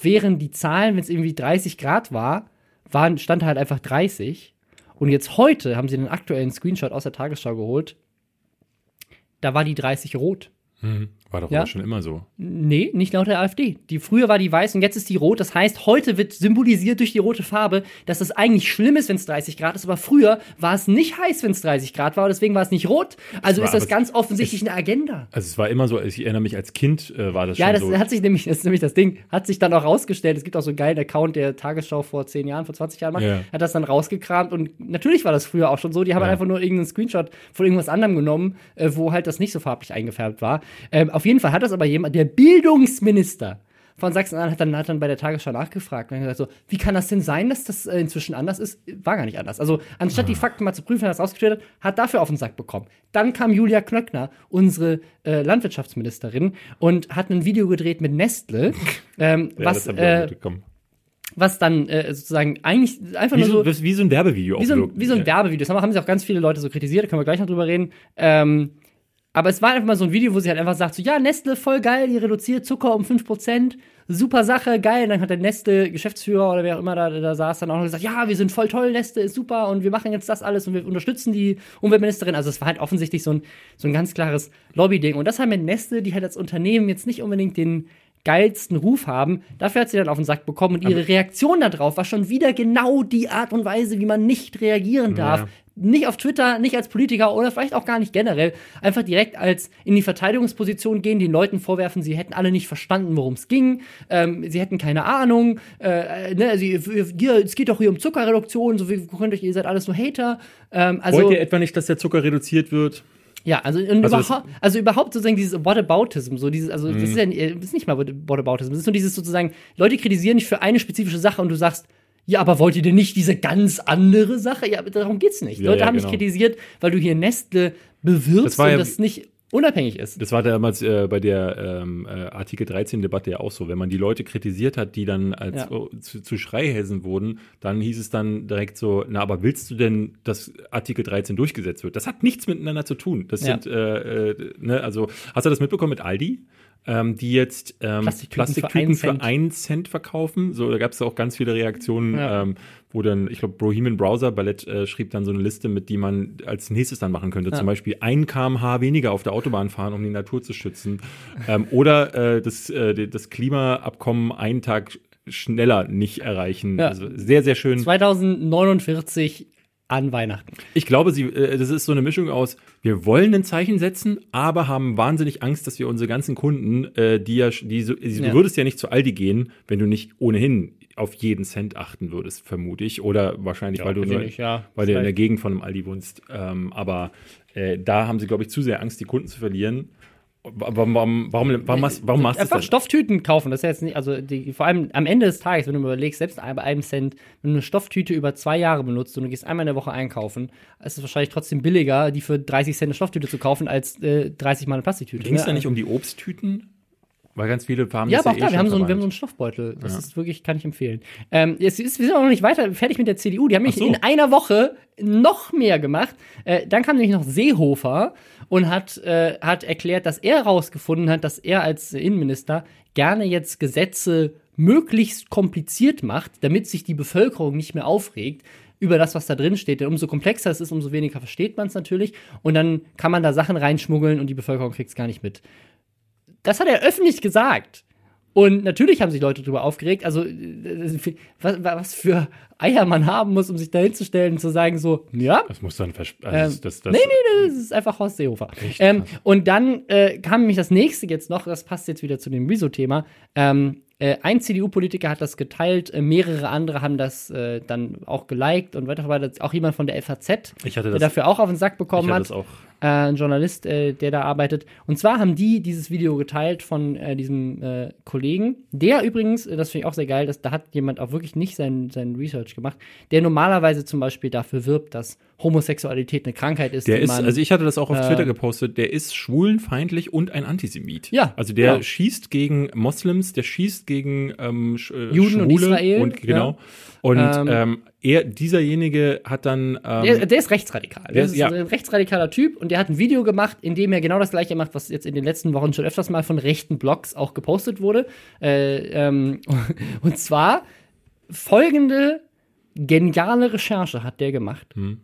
wären die Zahlen, wenn es irgendwie 30 Grad war, waren, stand halt einfach 30. Und jetzt heute haben sie einen aktuellen Screenshot aus der Tagesschau geholt. Da war die 30 rot. Mhm. War doch Ja. schon immer so. Nee, nicht laut der AfD. Die früher war die weiß und jetzt ist die rot. Das heißt, heute wird symbolisiert durch die rote Farbe, dass es eigentlich schlimm ist, wenn es 30 Grad ist, aber früher war es nicht heiß, wenn es 30 Grad war, und deswegen war es nicht rot. Also war ist das ganz offensichtlich eine Agenda. Also es war immer so, ich erinnere mich als Kind äh, war das Ja, schon das so. hat sich nämlich, das ist nämlich das Ding, hat sich dann auch rausgestellt. Es gibt auch so einen geilen Account, der Tagesschau vor 10 Jahren, vor 20 Jahren macht, Ja. hat das dann rausgekramt und natürlich war das früher auch schon so. Die haben Ja. einfach nur irgendeinen Screenshot von irgendwas anderem genommen, äh, wo halt das nicht so farblich eingefärbt war. Ähm, auf jeden Fall hat das aber jemand, der Bildungsminister von Sachsen-Anhalt hat dann, hat dann bei der Tagesschau nachgefragt und gesagt so, wie kann das denn sein, dass das äh, inzwischen anders ist? War gar nicht anders. Also anstatt die Fakten mal zu prüfen, hat er das rausgestellt hat, dafür auf den Sack bekommen. Dann kam Julia Knöckner, unsere äh, Landwirtschaftsministerin, und hat ein Video gedreht mit Nestle, [laughs] ähm, ja, was, äh, was dann äh, sozusagen eigentlich einfach wie, nur so, so wie so ein Werbevideo wie so, ein, wie so ein. Werbevideo. Das haben, haben sich auch ganz viele Leute so kritisiert, da können wir gleich noch drüber reden. Ähm, aber es war einfach mal so ein Video, wo sie halt einfach sagt: so, ja, Nestle, voll geil, die reduziert Zucker um 5%. Super Sache, geil. Und dann hat der Nestle-Geschäftsführer oder wer auch immer da, da saß, dann auch noch gesagt: Ja, wir sind voll toll, Nestle ist super und wir machen jetzt das alles und wir unterstützen die Umweltministerin. Also, es war halt offensichtlich so ein, so ein ganz klares Lobby-Ding. Und das haben mit Nestle, die halt als Unternehmen jetzt nicht unbedingt den geilsten Ruf haben. Dafür hat sie dann auf den Sack bekommen und ihre Reaktion darauf war schon wieder genau die Art und Weise, wie man nicht reagieren darf. Ja. Nicht auf Twitter, nicht als Politiker oder vielleicht auch gar nicht generell. Einfach direkt als in die Verteidigungsposition gehen, den Leuten vorwerfen, sie hätten alle nicht verstanden, worum es ging. Ähm, sie hätten keine Ahnung. Äh, ne, also, ihr, es geht doch hier um Zuckerreduktion. So wie könnt euch, ihr seid alles nur Hater. Ähm, also, Wollt ihr etwa nicht, dass der Zucker reduziert wird? Ja, also, Also überhaupt, also überhaupt sozusagen dieses Whataboutism, so dieses, also Mhm. das ist ja äh, das ist nicht mal Whataboutism, das ist nur dieses sozusagen, Leute kritisieren dich für eine spezifische Sache und du sagst, ja, aber wollt ihr denn nicht diese ganz andere Sache? Ja, darum geht's nicht. Ja, Leute ja, haben genau. dich kritisiert, weil du hier Nestle bewirbst Das war und ja- das nicht unabhängig ist. Das war damals äh, bei der ähm, äh, Artikel 13-Debatte ja auch so. Wenn man die Leute kritisiert hat, die dann als Ja. oh, zu, zu Schreihälsen wurden, dann hieß es dann direkt so, na, aber willst du denn, dass Artikel 13 durchgesetzt wird? Das hat nichts miteinander zu tun. Das Ja. sind, äh, äh, ne, also, hast du das mitbekommen mit Aldi? Ähm, die jetzt ähm, Plastiktüten Plastiktüten, für einen für einen Cent verkaufen. So, da gab es auch ganz viele Reaktionen, Ja. ähm, wo dann, ich glaube, Bohemian Browser Ballett äh, schrieb dann so eine Liste, mit die man als nächstes dann machen könnte. Zum Beispiel ein kmh weniger auf der Autobahn fahren, um die Natur zu schützen. ähm, oder äh, das, äh, das Klimaabkommen einen Tag schneller nicht erreichen. Ja. Also sehr, sehr schön. 2049 an Weihnachten. Ich glaube, sie, äh, das ist so eine Mischung aus, wir wollen ein Zeichen setzen, aber haben wahnsinnig Angst, dass wir unsere ganzen Kunden, äh, die ja, die so, die, Ja. du würdest ja nicht zu Aldi gehen, wenn du nicht ohnehin auf jeden Cent achten würdest, vermute ich. Oder wahrscheinlich, weil du ich nur, nicht, ja. weil du in der. Gegend von einem Aldi wohnst. Ähm, aber äh, da haben sie, glaube ich, zu sehr Angst, die Kunden zu verlieren. Warum, warum, warum, warum, machst, warum machst du Einfach das? Stofftüten kaufen. Das ist ja jetzt nicht, also die, vor allem am Ende des Tages, wenn du überlegst, selbst bei einem Cent, wenn du eine Stofftüte über zwei Jahre benutzt und du gehst einmal in der Woche einkaufen, ist es wahrscheinlich trotzdem billiger, die für 30 Cent eine Stofftüte zu kaufen, als äh, 30 Mal eine Plastiktüte. Ging es ne? da nicht um die Obsttüten? Weil ganz viele haben Ja, aber auch eh da, wir schon haben, so einen, wir haben so einen Stoffbeutel. Das Ja. ist wirklich, kann ich empfehlen. Ähm, jetzt ist, wir sind auch noch nicht weiter fertig mit der CDU. Die haben mich so. in einer Woche noch mehr gemacht. Äh, dann kam nämlich noch Seehofer und hat, äh, hat erklärt, dass er herausgefunden hat, dass er als Innenminister gerne jetzt Gesetze möglichst kompliziert macht, damit sich die Bevölkerung nicht mehr aufregt über das, was da drin steht. Denn umso komplexer es ist, umso weniger versteht man es natürlich. Und dann kann man da Sachen reinschmuggeln und die Bevölkerung kriegt es gar nicht mit. Das hat er öffentlich gesagt. Und natürlich haben sich Leute darüber aufgeregt. Also, äh, was, was für Eier man haben muss, um sich da hinzustellen und zu sagen, so, ja, Das muss dann vers- ähm, also das, das, nee, nee, das ist einfach Horst Seehofer. Ähm, und dann äh, kam nämlich das nächste jetzt noch, das passt jetzt wieder zu dem Rezo-Thema. Ähm, äh, ein CDU-Politiker hat das geteilt, äh, mehrere andere haben das äh, dann auch geliked und weiter weiter. Auch jemand von der FAZ, Ich hatte der das- dafür auch auf den Sack ich bekommen hatte hat das auch. äh, ein Journalist, äh, der da arbeitet. Und zwar haben die dieses Video geteilt von äh, diesem äh, Kollegen, der übrigens, das finde ich auch sehr geil, dass, da hat jemand auch wirklich nicht sein, sein Research gemacht, der normalerweise zum Beispiel dafür wirbt, dass Homosexualität eine Krankheit ist. Der die ist, man, also ich hatte das auch auf äh, Twitter gepostet, der ist schwulenfeindlich und ein Antisemit. Ja, Also der genau. schießt gegen Moslems, der schießt gegen ähm, Sch- äh, Juden und Schwule Israel, Und, genau. ja. Und Ähm, ähm, er, dieserjenige hat dann. Ähm, Der, der ist rechtsradikal. Der ist ja. ein rechtsradikaler Typ und der hat ein Video gemacht, in dem er genau das gleiche macht, was jetzt in den letzten Wochen schon öfters mal von rechten Blogs auch gepostet wurde. Äh, ähm, [laughs] und zwar folgende geniale Recherche hat der gemacht. Hm.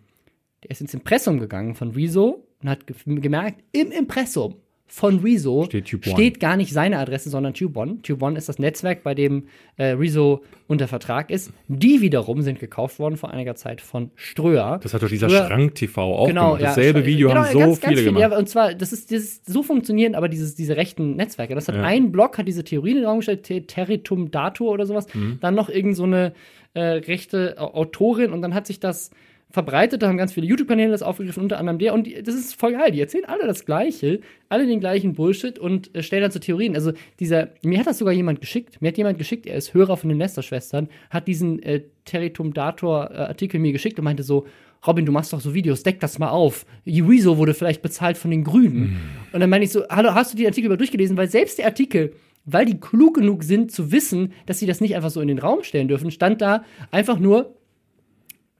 Der ist ins Impressum gegangen von Rezo und hat ge gemerkt, im Impressum von Rezo Steht steht gar nicht seine Adresse, sondern Tube One. Tube One ist das Netzwerk, bei dem äh, Rezo unter Vertrag ist. Die wiederum sind gekauft worden vor einiger Zeit von Ströer. das hat doch dieser Ströer- Schrank TV auch Genau, gemacht. ja, Dasselbe Sch- Video genau, haben so ganz, ganz viele viel, gemacht. Ja, und zwar, das ist, das ist so funktionieren, aber dieses, diese rechten Netzwerke. Das hat Ja. ein Blog, hat diese Theorie in den Raum gestellt, Te- Territum Datur oder sowas. Mhm. Dann noch irgend so eine äh, rechte Au- Autorin und dann hat sich das verbreitet, da haben ganz viele YouTube-Kanäle das aufgegriffen, unter anderem der. Und die, das ist voll geil. Die erzählen alle das Gleiche, alle den gleichen Bullshit und äh, stellen dann so Theorien. Also dieser, mir hat das sogar jemand geschickt. Mir hat jemand geschickt, er ist Hörer von den Lester-Schwestern, hat diesen äh, Territum Dator-Artikel mir geschickt und meinte so, Robin, du machst doch so Videos, deck das mal auf. Rezo wurde vielleicht bezahlt von den Grünen. Und dann meine ich so, hallo, hast du die Artikel über durchgelesen? Weil selbst der Artikel, weil die klug genug sind zu wissen, dass sie das nicht einfach so in den Raum stellen dürfen, stand da einfach nur,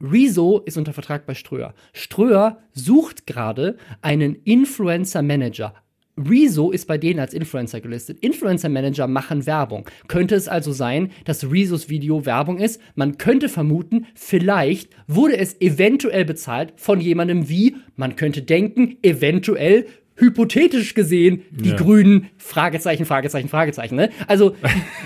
Rezo ist unter Vertrag bei Ströer. Ströer sucht gerade einen Influencer Manager. Rezo ist bei denen als Influencer gelistet. Influencer Manager machen Werbung. Könnte es also sein, dass Rezos Video Werbung ist? Man könnte vermuten, vielleicht wurde es eventuell bezahlt von jemandem wie, man könnte denken, eventuell hypothetisch gesehen, die Ja. Grünen, Fragezeichen, Fragezeichen, Fragezeichen, ne? Also,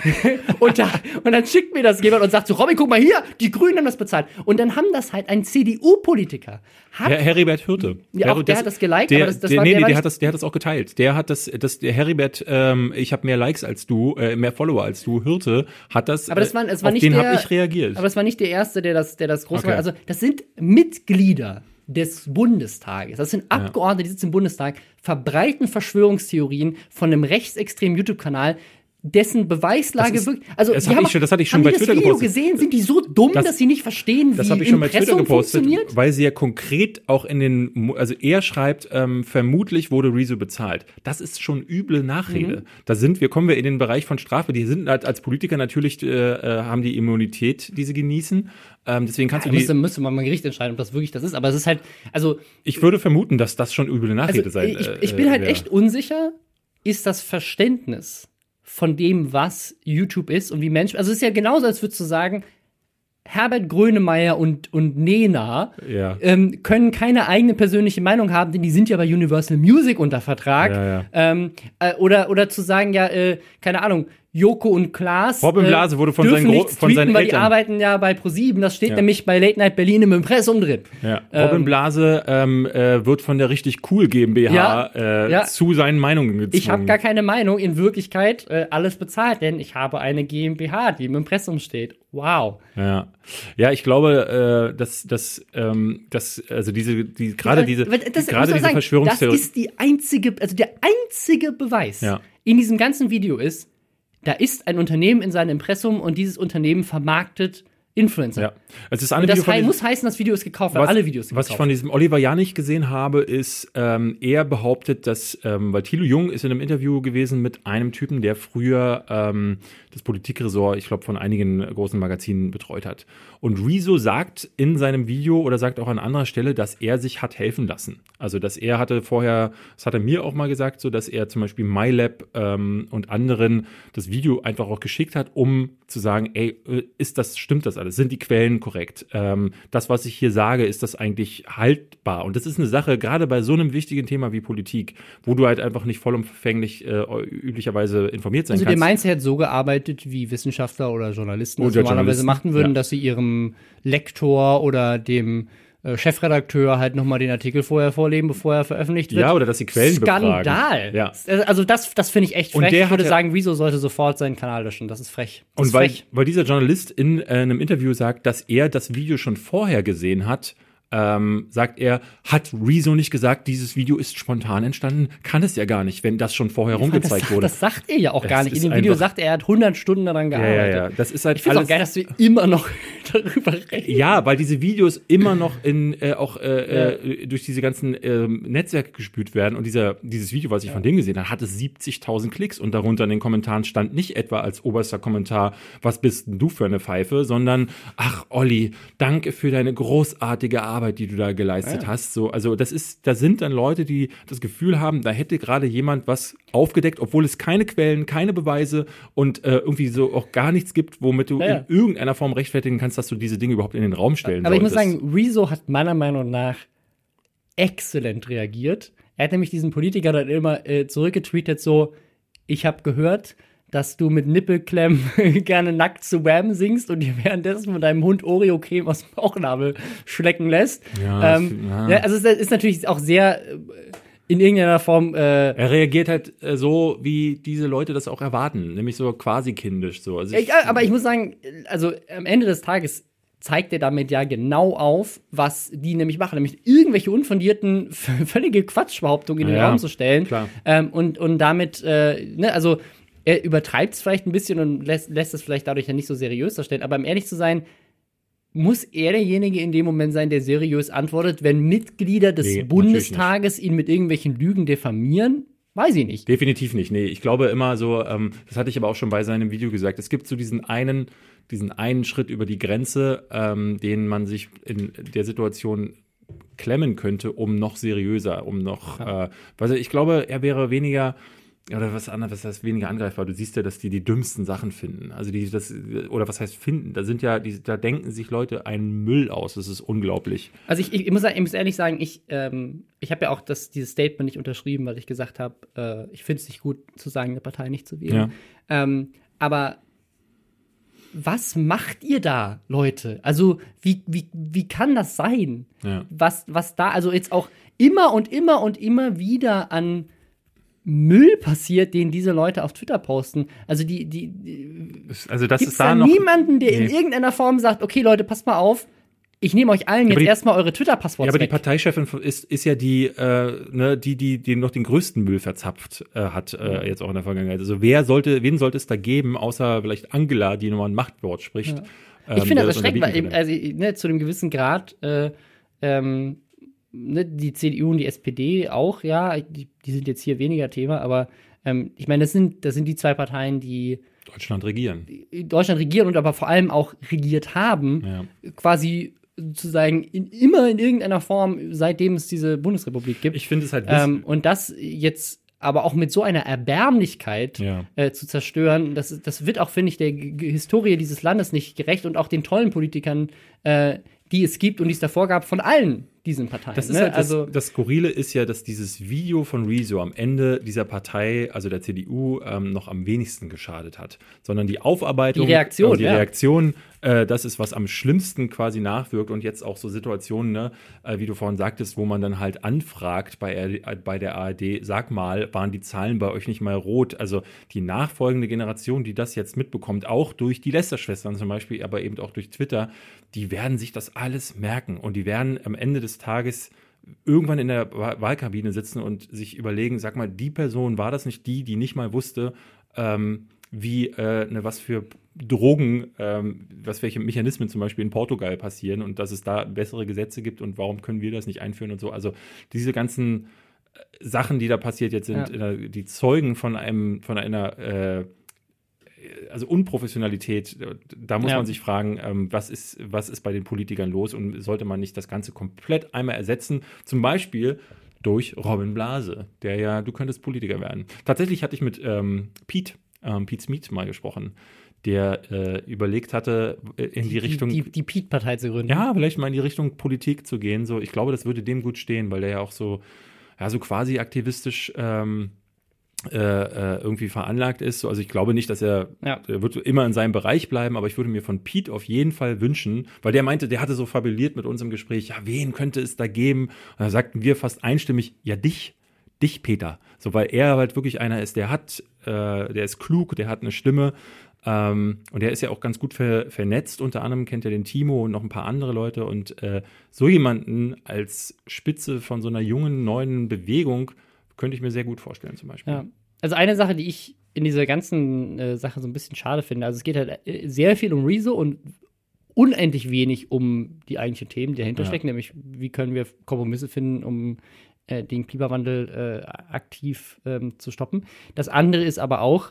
[laughs] und, da, und dann schickt mir das jemand und sagt so, Robin, guck mal hier, die Grünen haben das bezahlt. Und dann haben das halt ein CDU-Politiker. Hat Herr Heribert Hürte. Ja, auch der hat das geliked, der, aber das- das der, war- nee, der nee, der hat das, der hat das auch geteilt. Der hat das, das der Heribert, ähm, ich habe mehr Likes als du, äh, mehr Follower als du. Hürte hat das. Aber das war, es war auf nicht den der, habe ich reagiert. Aber das war nicht der erste, der das, der das groß Okay. war. Also das sind Mitglieder des Bundestages. Das sind Abgeordnete, die sitzen im Bundestag, verbreiten Verschwörungstheorien von einem rechtsextremen YouTube-Kanal, dessen Beweislage Das ist- wirklich. Also das hab ich schon- das hatte ich schon haben bei das Twitter Video gepostet. gesehen? Sind die so dumm, Das- dass sie nicht verstehen, Das wie habe ich schon bei Twitter gepostet, funktioniert? weil sie ja konkret auch in den, also er schreibt, ähm, vermutlich wurde Rezo bezahlt. Das ist schon üble Nachrede. Mhm. Da sind wir, kommen wir in den Bereich von Strafe. Die sind halt als Politiker natürlich, äh, äh, haben die Immunität, die sie genießen. Ähm, deswegen kannst Da du die, müsste, müsste man mal Gericht entscheiden, ob das wirklich das ist. Aber es ist halt, also ich würde vermuten, dass das schon üble Nachrede Also, sein ich, äh, ich bin halt wäre. echt unsicher, ist das Verständnis von dem, was YouTube ist und wie Menschen. Also es ist ja genauso, als würdest du sagen, Herbert Grönemeyer und, und Nena Ja. ähm, können keine eigene persönliche Meinung haben, denn die sind ja bei Universal Music unter Vertrag. Ja, ja. Ähm, äh, oder, oder zu sagen, ja, äh, keine Ahnung, Joko und Klaas. Robin Blase wurde von seinen Gro- von tweeten, seinen weil die arbeiten ja bei ProSieben. Das steht Ja. nämlich bei Late Night Berlin im Impressum drin. Ja. Robin Blase ähm, äh, wird von der richtig cool GmbH Ja, äh, ja. zu seinen Meinungen gezwungen. Ich habe gar keine Meinung. In Wirklichkeit äh, alles bezahlt, denn ich habe eine GmbH, die im Impressum steht. Wow. Ja, ja, ich glaube, äh, dass, dass, ähm, dass also diese, die gerade diese, gerade diese Verschwörungstheorie. Das ist die einzige, also der einzige Beweis Ja. in diesem ganzen Video ist, da ist ein Unternehmen in seinem Impressum und dieses Unternehmen vermarktet Influencer. ja, es ist ein Und Video das diesem- muss heißen, das Video ist gekauft, weil was, alle Videos sind was ich gekauft. von diesem Oliver Janich gesehen habe, ist, ähm, er behauptet, dass, ähm, weil Thilo Jung ist in einem Interview gewesen mit einem Typen, der früher ähm, das Politikresort, ich glaube, von einigen großen Magazinen betreut hat. Und Rezo sagt in seinem Video oder sagt auch an anderer Stelle, dass er sich hat helfen lassen. Also, dass er hatte vorher, das hat er mir auch mal gesagt, so dass er zum Beispiel MyLab ähm, und anderen das Video einfach auch geschickt hat, um zu sagen, ey, äh, ist das, stimmt das alles? Sind die Quellen korrekt? Ähm, das, was ich hier sage, ist das eigentlich haltbar? Und das ist eine Sache, gerade bei so einem wichtigen Thema wie Politik, wo du halt einfach nicht vollumfänglich äh, üblicherweise informiert sein Also der kannst. Mindset hat so gearbeitet, wie Wissenschaftler oder Journalisten das Oder normalerweise machen würden, ja. dass sie ihrem Lektor oder dem äh, Chefredakteur halt nochmal den Artikel vorher vorlesen, bevor er veröffentlicht wird. Ja, oder dass sie Quellen Skandal. befragen. Ja. Also das, das finde ich echt Und frech. der ich würde sagen, Rezo sollte sofort seinen Kanal löschen. Das ist frech. Das Und ist weil, frech. weil dieser Journalist in äh, einem Interview sagt, dass er das Video schon vorher gesehen hat, ähm, sagt er, hat Rezo nicht gesagt, dieses Video ist spontan entstanden? Kann es ja gar nicht, wenn das schon vorher rumgezeigt das, wurde. Das sagt er ja auch gar nicht. In dem Video sagt er, er hat 100 Stunden daran gearbeitet. Ja, ja, ja. Das ist halt ich finde auch geil, dass wir immer noch [laughs] darüber reden. Ja, weil diese Videos immer noch in äh, auch äh, ja. äh, durch diese ganzen äh, Netzwerke gespült werden und dieser dieses Video, was ich ja. von dem gesehen habe, hatte 70.000 Klicks und darunter in den Kommentaren stand nicht etwa als oberster Kommentar, was bist denn du für eine Pfeife, sondern ach Olli, danke für deine großartige Arbeit Arbeit, die du da geleistet ja. hast. So, also das ist, da sind dann Leute, die das Gefühl haben, da hätte gerade jemand was aufgedeckt, obwohl es keine Quellen, keine Beweise und äh, irgendwie so auch gar nichts gibt, womit du ja. in irgendeiner Form rechtfertigen kannst, dass du diese Dinge überhaupt in den Raum stellen Aber solltest. ich muss sagen, Rezo hat meiner Meinung nach exzellent reagiert. Er hat nämlich diesen Politiker dann immer äh, zurückgetweetet, so, ich habe gehört, dass du mit Nippelklemmen [laughs] gerne nackt zu Wham singst und dir währenddessen von deinem Hund Oreo-Creme aus dem Bauchnabel schlecken lässt. Ja, ähm, ja. ja, also es ist natürlich auch sehr äh, in irgendeiner Form. Äh, er reagiert halt äh, so, wie diese Leute das auch erwarten, nämlich so quasi kindisch so. Also ich, ja, aber ich muss sagen, also am Ende des Tages zeigt er damit ja genau auf, was die nämlich machen, nämlich irgendwelche unfundierten, völlige Quatschbehauptungen in den ja, Raum zu stellen. Ähm, und, und damit, äh, ne, also er übertreibt es vielleicht ein bisschen und lässt, lässt es vielleicht dadurch ja nicht so seriös darstellen. Aber um ehrlich zu sein, muss er derjenige in dem Moment sein, der seriös antwortet, wenn Mitglieder des nee, Bundestages ihn mit irgendwelchen Lügen diffamieren? Weiß ich nicht. Definitiv nicht. Nee, ich glaube immer so, ähm, das hatte ich aber auch schon bei seinem Video gesagt, es gibt so diesen einen, diesen einen Schritt über die Grenze, ähm, den man sich in der Situation klemmen könnte, um noch seriöser, um noch, ja. äh, also ich glaube, er wäre weniger oder was anderes, was heißt weniger angreifbar. Du siehst ja, dass die die dümmsten Sachen finden. Also die das oder was heißt finden? Da sind ja, die, da denken sich Leute einen Müll aus. Das ist unglaublich. Also ich, ich, muss, ich muss ehrlich sagen, ich, ähm, ich habe ja auch das, dieses Statement nicht unterschrieben, weil ich gesagt habe, äh, ich finde es nicht gut zu sagen, eine Partei nicht zu wählen. Ja. Ähm, aber was macht ihr da, Leute? Also wie, wie, wie kann das sein? Ja. Was, was da, also jetzt auch immer und immer und immer wieder an Müll passiert, den diese Leute auf Twitter posten. Also die, die, die also das ist da, da noch niemanden, der nee. in irgendeiner Form sagt, okay Leute, passt mal auf, ich nehme euch allen ja, jetzt erstmal eure Twitter-Passworte. Ja, aber weg. die Parteichefin ist, ist ja die, äh, ne, die, die, die noch den größten Müll verzapft äh, hat, äh, jetzt auch in der Vergangenheit. Also wer sollte, wen sollte es da geben, außer vielleicht Angela, die nochmal ein Machtwort spricht? Ja. Ähm, ich finde das erschreckend, weil eben, also, ne, zu einem gewissen Grad äh, ähm, ne, die CDU und die SPD auch, ja, die, die sind jetzt hier weniger Thema, aber ähm, ich meine, das sind, das sind die zwei Parteien, die Deutschland regieren. Deutschland regieren und aber vor allem auch regiert haben, ja. quasi sozusagen in, immer in irgendeiner Form, seitdem es diese Bundesrepublik gibt. Ich finde es halt ähm, Und das jetzt aber auch mit so einer Erbärmlichkeit ja. äh, zu zerstören, das, das wird auch, finde ich, der G Historie dieses Landes nicht gerecht und auch den tollen Politikern, äh, die es gibt und die es davor gab, von allen diesen Parteien. Das, ist ne? halt also, das, das Skurrile ist ja, dass dieses Video von Rezo am Ende dieser Partei, also der CDU, ähm, noch am wenigsten geschadet hat. Sondern die Aufarbeitung, die Reaktion, die ja. Reaktion äh, das ist, was am schlimmsten quasi nachwirkt. Und jetzt auch so Situationen, ne, äh, wie du vorhin sagtest, wo man dann halt anfragt bei, äh, bei der ARD, sag mal, waren die Zahlen bei euch nicht mal rot? Also die nachfolgende Generation, die das jetzt mitbekommt, auch durch die Lester-Schwestern zum Beispiel, aber eben auch durch Twitter, die werden sich das alles merken und die werden am Ende des Tages irgendwann in der Wahlkabine sitzen und sich überlegen, sag mal, die Person war das nicht die, die nicht mal wusste, ähm, wie äh, ne, was für Drogen, ähm, was welche Mechanismen zum Beispiel in Portugal passieren und dass es da bessere Gesetze gibt und warum können wir das nicht einführen und so. Also diese ganzen äh, Sachen, die da passiert jetzt sind, ja. die Zeugen von einem, von einer äh, also Unprofessionalität, da muss ja. man sich fragen, ähm, was, ist, was ist bei den Politikern los und sollte man nicht das Ganze komplett einmal ersetzen? Zum Beispiel durch Robin Blase, der ja, du könntest Politiker werden. Tatsächlich hatte ich mit ähm, Pete, ähm, Pete Smith mal gesprochen, der äh, überlegt hatte, äh, in die, die Richtung. Die, die, die Pete-Partei zu gründen. Ja, vielleicht mal in die Richtung Politik zu gehen. So, ich glaube, das würde dem gut stehen, weil der ja auch so, ja, so quasi aktivistisch ähm, äh, äh, irgendwie veranlagt ist. Also ich glaube nicht, dass er, ja. er wird immer in seinem Bereich bleiben, aber ich würde mir von Pete auf jeden Fall wünschen, weil der meinte, der hatte so fabuliert mit uns im Gespräch, ja, wen könnte es da geben? Und da sagten wir fast einstimmig, ja, dich, dich, Peter. So, weil er halt wirklich einer ist, der hat, äh, der ist klug, der hat eine Stimme Ähm, und er ist ja auch ganz gut ver vernetzt. Unter anderem kennt er den Timo und noch ein paar andere Leute. Und äh, so jemanden als Spitze von so einer jungen, neuen Bewegung könnte ich mir sehr gut vorstellen, zum Beispiel. Ja. Also eine Sache, die ich in dieser ganzen äh, Sache so ein bisschen schade finde, also es geht halt äh, sehr viel um Rezo und unendlich wenig um die eigentlichen Themen, die dahinter Ja. stecken, nämlich wie können wir Kompromisse finden, um äh, den Klimawandel äh, aktiv ähm, zu stoppen. Das andere ist aber auch,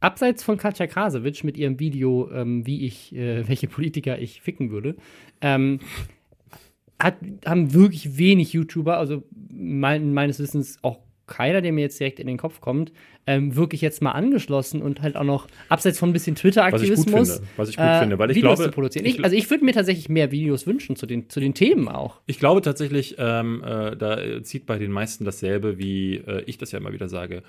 abseits von Katja Krasowitsch mit ihrem Video, ähm, wie ich, äh, [laughs] welche Politiker ich ficken würde, ähm, hat, haben wirklich wenig YouTuber, also mein, meines Wissens auch keiner, der mir jetzt direkt in den Kopf kommt, ähm, wirklich jetzt mal angeschlossen und halt auch noch abseits von ein bisschen Was ich gut Twitter-Aktivismus finde. Was ich gut äh, finde, weil ich Videos glaube, zu produzieren. ich, also ich würde mir tatsächlich mehr Videos wünschen zu den, zu den Themen auch. Ich glaube tatsächlich, ähm, äh, da zieht bei den meisten dasselbe, wie äh, ich das ja immer wieder sage.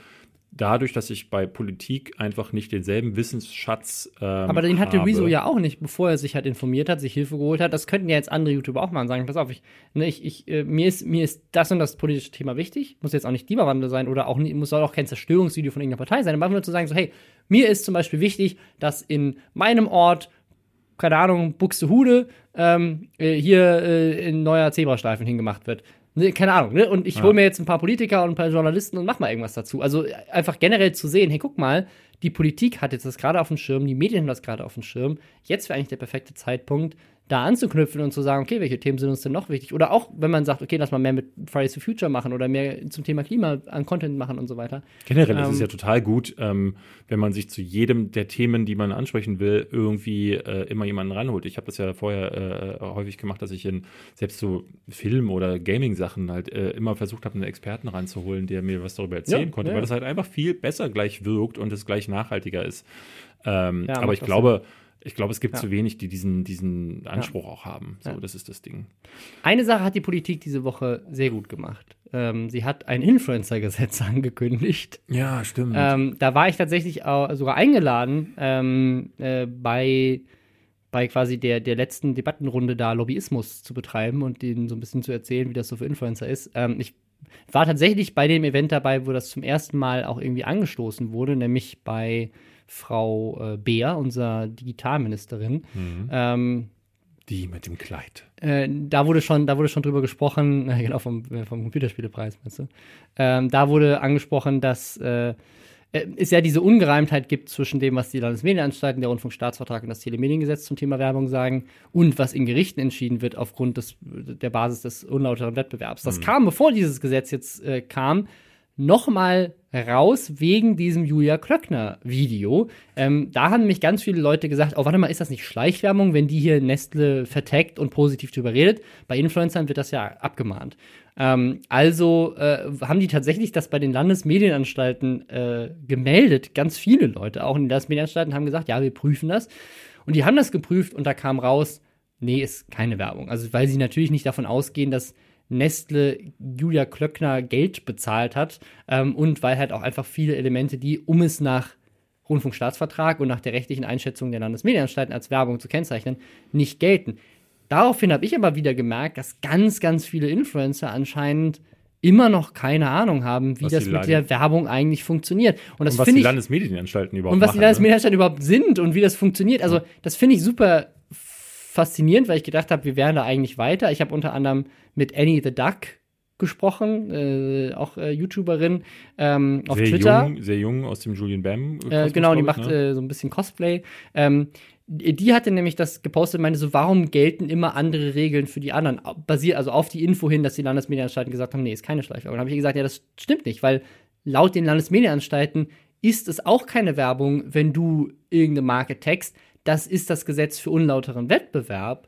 Dadurch, dass ich bei Politik einfach nicht denselben Wissensschatz ähm, Aber den hatte habe. Rezo ja auch nicht, bevor er sich halt informiert hat, sich Hilfe geholt hat. Das könnten ja jetzt andere YouTuber auch mal sagen. Pass auf, ich, ne, ich, ich, äh, mir, ist, mir ist das und das politische Thema wichtig. Muss jetzt auch nicht Klimawandel sein oder auch muss soll auch kein Zerstörungsvideo von irgendeiner Partei sein. Aber einfach nur zu sagen, so, hey, mir ist zum Beispiel wichtig, dass in meinem Ort, keine Ahnung, Buxtehude, ähm, äh, hier äh, ein neuer Zebrastreifen hingemacht wird. Ne, keine Ahnung, ne? Und ich Ja. hole mir jetzt ein paar Politiker und ein paar Journalisten und mach mal irgendwas dazu. Also äh, einfach generell zu sehen, hey, guck mal, die Politik hat jetzt das gerade auf dem Schirm, die Medien haben das gerade auf dem Schirm. Jetzt wäre eigentlich der perfekte Zeitpunkt, da anzuknüpfen und zu sagen, okay, welche Themen sind uns denn noch wichtig? Oder auch, wenn man sagt, okay, lass mal mehr mit Fridays for Future machen oder mehr zum Thema Klima an Content machen und so weiter. Generell ist es Ähm, ja total gut, ähm, wenn man sich zu jedem der Themen, die man ansprechen will, irgendwie äh, immer jemanden ranholt. Ich habe das ja vorher äh, häufig gemacht, dass ich in selbst so Film- oder Gaming-Sachen halt äh, immer versucht habe, einen Experten ranzuholen, der mir was darüber erzählen Ja, konnte, ja. weil das halt einfach viel besser gleich wirkt und es gleich nachhaltiger ist. Ähm, Ja, aber ich glaube, ich glaube, es gibt Ja. zu wenig, die diesen, diesen Anspruch auch haben. So, Ja. das ist das Ding. Eine Sache hat die Politik diese Woche sehr gut gemacht. Ähm, sie hat ein Influencer-Gesetz [laughs] angekündigt. Ja, stimmt. Ähm, da war ich tatsächlich auch sogar eingeladen, ähm, äh, bei, bei quasi der, der letzten Debattenrunde da Lobbyismus zu betreiben und denen so ein bisschen zu erzählen, wie das so für Influencer ist. Ähm, ich war tatsächlich bei dem Event dabei, wo das zum ersten Mal auch irgendwie angestoßen wurde, nämlich bei Frau äh, Beer, unserer Digitalministerin. Ähm, die mit dem Kleid. äh, da wurde schon, da wurde schon drüber gesprochen, [laughs] äh, genau vom, äh, vom Computerspielepreis, meinst du? Ähm, da wurde angesprochen, dass äh, äh, es ja diese Ungereimtheit gibt zwischen dem, was die Landesmedienanstalten, der Rundfunkstaatsvertrag und das Telemediengesetz zum Thema Werbung sagen und was in Gerichten entschieden wird aufgrund des, der Basis des unlauteren Wettbewerbs. Das kam, bevor dieses Gesetz jetzt äh, kam, noch mal raus wegen diesem Julia Klöckner-Video. Ähm, da haben nämlich ganz viele Leute gesagt, oh, warte mal, ist das nicht Schleichwerbung, wenn die hier Nestle vertagt und positiv drüber redet? Bei Influencern wird das ja abgemahnt. Ähm, also äh, haben die tatsächlich das bei den Landesmedienanstalten äh, gemeldet. Ganz viele Leute, auch in den Landesmedienanstalten, haben gesagt, ja, wir prüfen das. Und die haben das geprüft und da kam raus, nee, ist keine Werbung. Also weil sie natürlich nicht davon ausgehen, dass Nestle Julia Klöckner Geld bezahlt hat ähm, und weil halt auch einfach viele Elemente, die, um es nach Rundfunkstaatsvertrag und nach der rechtlichen Einschätzung der Landesmedienanstalten als Werbung zu kennzeichnen, nicht gelten. Daraufhin habe ich aber wieder gemerkt, dass ganz, ganz viele Influencer anscheinend immer noch keine Ahnung haben, wie Was das mit der Werbung eigentlich funktioniert. Und das Und was die ich Landesmedienanstalten überhaupt und was machen. die ne? Landesmedienanstalten überhaupt sind und wie das funktioniert. Also, das finde ich super faszinierend, weil ich gedacht habe, wir wären da eigentlich weiter. Ich habe unter anderem mit Annie the Duck gesprochen, äh, auch äh, YouTuberin ähm, auf sehr Twitter. Jung, sehr jung aus dem Julian Bam. Äh, genau, die macht Ne? äh, so ein bisschen Cosplay. Ähm, die hatte nämlich das gepostet und meinte so, warum gelten immer andere Regeln für die anderen? Basiert also auf die Info hin, dass die Landesmedienanstalten gesagt haben, nee, ist keine Schleichwerbung. Dann habe ich gesagt, ja, das stimmt nicht, weil laut den Landesmedienanstalten ist es auch keine Werbung, wenn du irgendeine Marke text. Das ist das Gesetz für unlauteren Wettbewerb,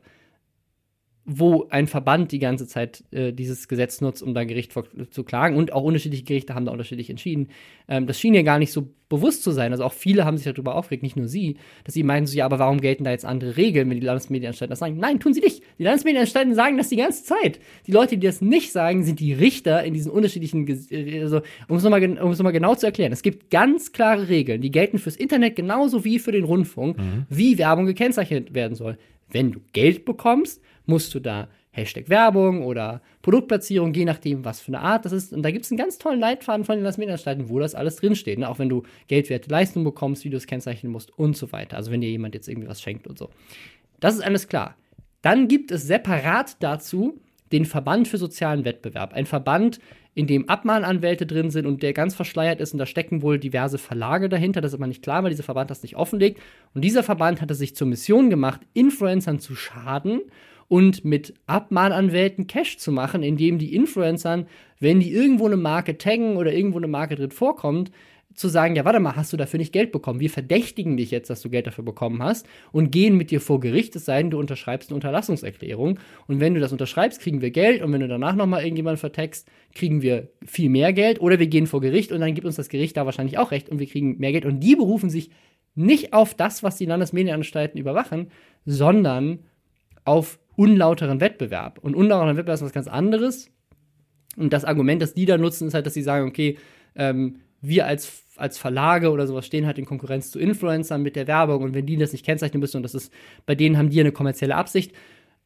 wo ein Verband die ganze Zeit äh, dieses Gesetz nutzt, um da Gericht vor, zu klagen. Und auch unterschiedliche Gerichte haben da unterschiedlich entschieden. Ähm, das schien ja gar nicht so bewusst zu sein. Also auch viele haben sich darüber aufgeregt, nicht nur sie, dass sie meinen so, ja, aber warum gelten da jetzt andere Regeln, wenn die Landesmedienanstalten das sagen? Nein, tun sie nicht. Die Landesmedienanstalten sagen das die ganze Zeit. Die Leute, die das nicht sagen, sind die Richter in diesen unterschiedlichen, äh, also, um es nochmal um es noch mal genau zu erklären. Es gibt ganz klare Regeln, die gelten fürs Internet genauso wie für den Rundfunk, wie Werbung gekennzeichnet werden soll. Wenn du Geld bekommst, musst du da Hashtag Werbung oder Produktplatzierung, je nachdem, was für eine Art das ist. Und da gibt es einen ganz tollen Leitfaden von den Landesmedienanstalten, wo das alles drinsteht. Ne? Auch wenn du geldwerte Leistungen bekommst, wie du es kennzeichnen musst und so weiter. Also wenn dir jemand jetzt irgendwie was schenkt und so. Das ist alles klar. Dann gibt es separat dazu den Verband für sozialen Wettbewerb. Ein Verband, in dem Abmahnanwälte drin sind und der ganz verschleiert ist und da stecken wohl diverse Verlage dahinter. Das ist aber nicht klar, weil dieser Verband das nicht offenlegt. Und dieser Verband hat es sich zur Mission gemacht, Influencern zu schaden und mit Abmahnanwälten Cash zu machen, indem die Influencern, wenn die irgendwo eine Marke taggen oder irgendwo eine Marke drin vorkommt, zu sagen, ja, warte mal, hast du dafür nicht Geld bekommen? Wir verdächtigen dich jetzt, dass du Geld dafür bekommen hast und gehen mit dir vor Gericht, es sei denn, du unterschreibst eine Unterlassungserklärung. Und wenn du das unterschreibst, kriegen wir Geld und wenn du danach nochmal irgendjemanden vertext, kriegen wir viel mehr Geld oder wir gehen vor Gericht und dann gibt uns das Gericht da wahrscheinlich auch recht und wir kriegen mehr Geld. Und die berufen sich nicht auf das, was die Landesmedienanstalten überwachen, sondern auf unlauteren Wettbewerb. Und unlauteren Wettbewerb ist was ganz anderes. Und das Argument, das die da nutzen, ist halt, dass sie sagen, okay, ähm, wir als, als Verlage oder sowas stehen halt in Konkurrenz zu Influencern mit der Werbung und wenn die das nicht kennzeichnen müssen und das ist, bei denen haben die eine kommerzielle Absicht.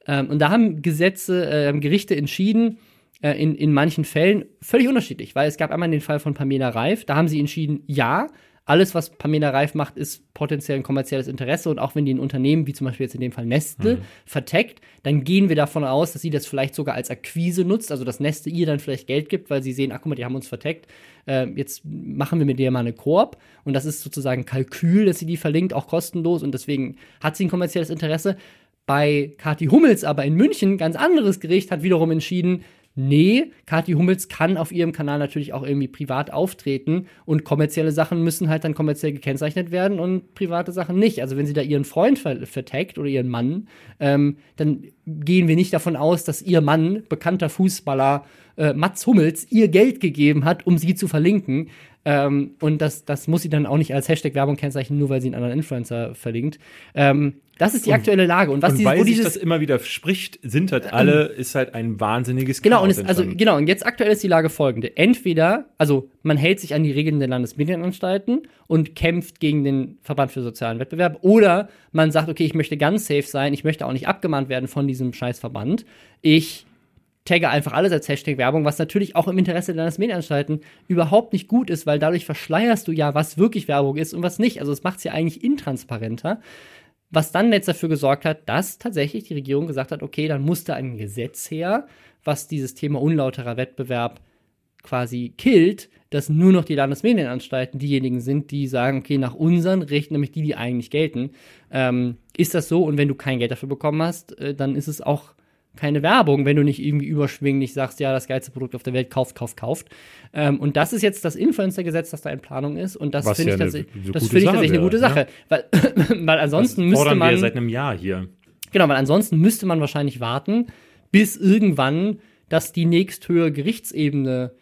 Ähm, und da haben Gesetze, äh, Gerichte entschieden, äh, in, in manchen Fällen völlig unterschiedlich, weil es gab einmal den Fall von Pamela Reif, da haben sie entschieden, ja, alles, was Pamela Reif macht, ist potenziell ein kommerzielles Interesse. Und auch wenn die ein Unternehmen, wie zum Beispiel jetzt in dem Fall Nestle, mhm. verteckt, dann gehen wir davon aus, dass sie das vielleicht sogar als Akquise nutzt, also dass Nestle ihr dann vielleicht Geld gibt, weil sie sehen, ach guck mal, die haben uns verteckt, äh, jetzt machen wir mit der mal eine Koop. Und das ist sozusagen Kalkül, dass sie die verlinkt, auch kostenlos. Und deswegen hat sie ein kommerzielles Interesse. Bei Kathi Hummels aber in München, ganz anderes Gericht, hat wiederum entschieden, nee, Kathi Hummels kann auf ihrem Kanal natürlich auch irgendwie privat auftreten und kommerzielle Sachen müssen halt dann kommerziell gekennzeichnet werden und private Sachen nicht. Also wenn sie da ihren Freund ver vertagt oder ihren Mann, ähm, dann gehen wir nicht davon aus, dass ihr Mann, bekannter Fußballer, äh, Mats Hummels, ihr Geld gegeben hat, um sie zu verlinken. Ähm, und das, das muss sie dann auch nicht als Hashtag-Werbung kennzeichnen, nur weil sie einen anderen Influencer verlinkt. Ähm, das ist die aktuelle Lage. Und was und dieses, weil wo dieses, das immer wieder spricht, sind halt alle, ist halt ein wahnsinniges Genau, und es, also genau, und jetzt aktuell ist die Lage folgende. Entweder, also man hält sich an die Regeln der Landesmedienanstalten und kämpft gegen den Verband für sozialen Wettbewerb, oder man sagt, okay, ich möchte ganz safe sein, ich möchte auch nicht abgemahnt werden von diesem Scheißverband. Ich tagge einfach alles als Hashtag-Werbung, was natürlich auch im Interesse der Landesmedienanstalten überhaupt nicht gut ist, weil dadurch verschleierst du ja, was wirklich Werbung ist und was nicht. Also es macht es ja eigentlich intransparenter. Was dann jetzt dafür gesorgt hat, dass tatsächlich die Regierung gesagt hat, okay, dann muss da ein Gesetz her, was dieses Thema unlauterer Wettbewerb quasi killt, dass nur noch die Landesmedienanstalten diejenigen sind, die sagen, okay, nach unseren Rechten, nämlich die, die eigentlich gelten, ähm, ist das so? Und wenn du kein Geld dafür bekommen hast, äh, dann ist es auch keine Werbung, wenn du nicht irgendwie überschwinglich sagst, ja, das geilste Produkt auf der Welt, kauft, kauft, kauft. Ähm, und das ist jetzt das Influencer-Gesetz, das da in Planung ist. Und das finde ja ich, tatsächlich- eine das gute finde ich Sache tatsächlich eine gute Sache. Weil, [laughs] weil ansonsten das müsste man. wir seit einem Jahr hier. Genau, weil ansonsten müsste man wahrscheinlich warten, bis irgendwann das die nächsthöhere Gerichtsebene äh,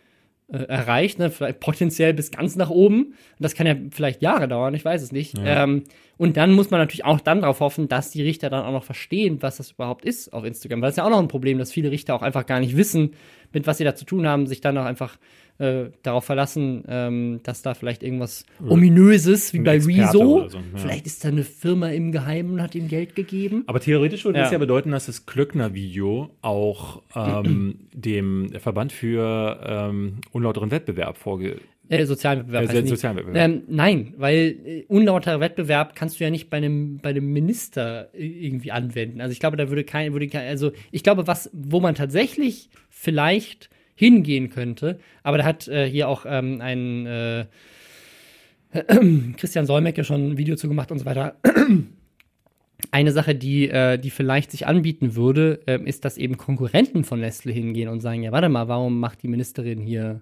erreicht, ne? vielleicht potenziell bis ganz nach oben. Das kann ja vielleicht Jahre dauern, ich weiß es nicht. Ähm, und dann muss man natürlich auch dann darauf hoffen, dass die Richter dann auch noch verstehen, was das überhaupt ist auf Instagram. Weil das ist ja auch noch ein Problem, dass viele Richter auch einfach gar nicht wissen, mit was sie da zu tun haben, sich dann auch einfach äh, darauf verlassen, ähm, dass da vielleicht irgendwas Ominöses, wie Ein bei Experte Rezo, so, ja. vielleicht ist da eine Firma im Geheimen und hat ihm Geld gegeben. Aber theoretisch würde das Ja. ja bedeuten, dass das Klöckner-Video auch ähm, [clears throat] dem Verband für ähm, unlauteren Wettbewerb vorge... Äh, sozialen Wettbewerb. Äh, sozialen Wettbewerb. Ähm, nein, weil äh, unlauterer Wettbewerb kannst du ja nicht bei einem, bei einem Minister äh, irgendwie anwenden. Also ich glaube, da würde kein, würde kein, also ich glaube, was, wo man tatsächlich vielleicht hingehen könnte, aber da hat äh, hier auch ähm, ein äh, [clears throat] Christian Solmecke schon ein Video zu gemacht und so weiter. [clears throat] Eine Sache, die, äh, die vielleicht sich anbieten würde, ähm, ist, dass eben Konkurrenten von Nestle hingehen und sagen, ja, warte mal, warum macht die Ministerin hier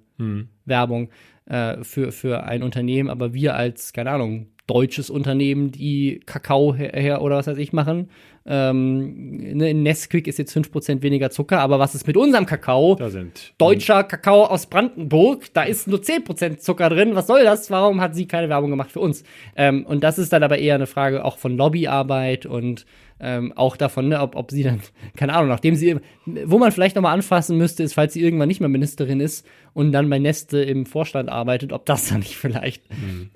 Werbung äh, für, für ein Unternehmen, aber wir als, keine Ahnung, deutsches Unternehmen, die Kakao her, her oder was weiß ich machen. Ähm, ne, in Nesquik ist jetzt 5% weniger Zucker, aber was ist mit unserem Kakao? Da sind Deutscher Kakao aus Brandenburg, da ist nur 10% Zucker drin. Was soll das? Warum hat sie keine Werbung gemacht für uns? Ähm, und das ist dann aber eher eine Frage auch von Lobbyarbeit und ähm, auch davon, ne, ob, ob sie dann, [laughs] keine Ahnung, nachdem sie, wo man vielleicht nochmal anfassen müsste, ist, falls sie irgendwann nicht mehr Ministerin ist und dann bei Neste im Vorstand arbeitet, ob das [laughs] dann nicht vielleicht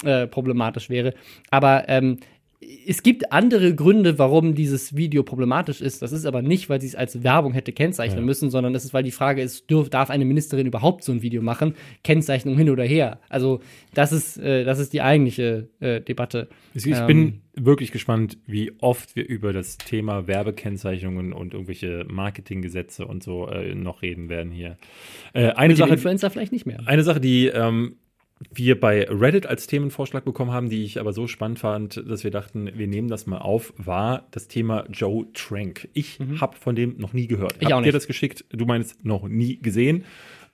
äh, problematisch wäre. Aber ähm, es gibt andere Gründe, warum dieses Video problematisch ist. Das ist aber nicht, weil sie es als Werbung hätte kennzeichnen Ja. müssen, sondern das ist, weil die Frage ist, dürf, darf eine Ministerin überhaupt so ein Video machen? Kennzeichnung hin oder her. Also das ist, äh, das ist die eigentliche äh, Debatte. Ich Ähm, bin wirklich gespannt, wie oft wir über das Thema Werbekennzeichnungen und irgendwelche Marketinggesetze und so äh, noch reden werden hier. Äh, eine, Sache, Influencer vielleicht nicht mehr. eine Sache, die ähm, wir bei Reddit als Themenvorschlag bekommen haben, die ich aber so spannend fand, dass wir dachten, wir nehmen das mal auf, war das Thema Joe Trank. Ich habe von dem noch nie gehört. Mhm. Ich hab auch dir das geschickt? Du meinst noch nie gesehen.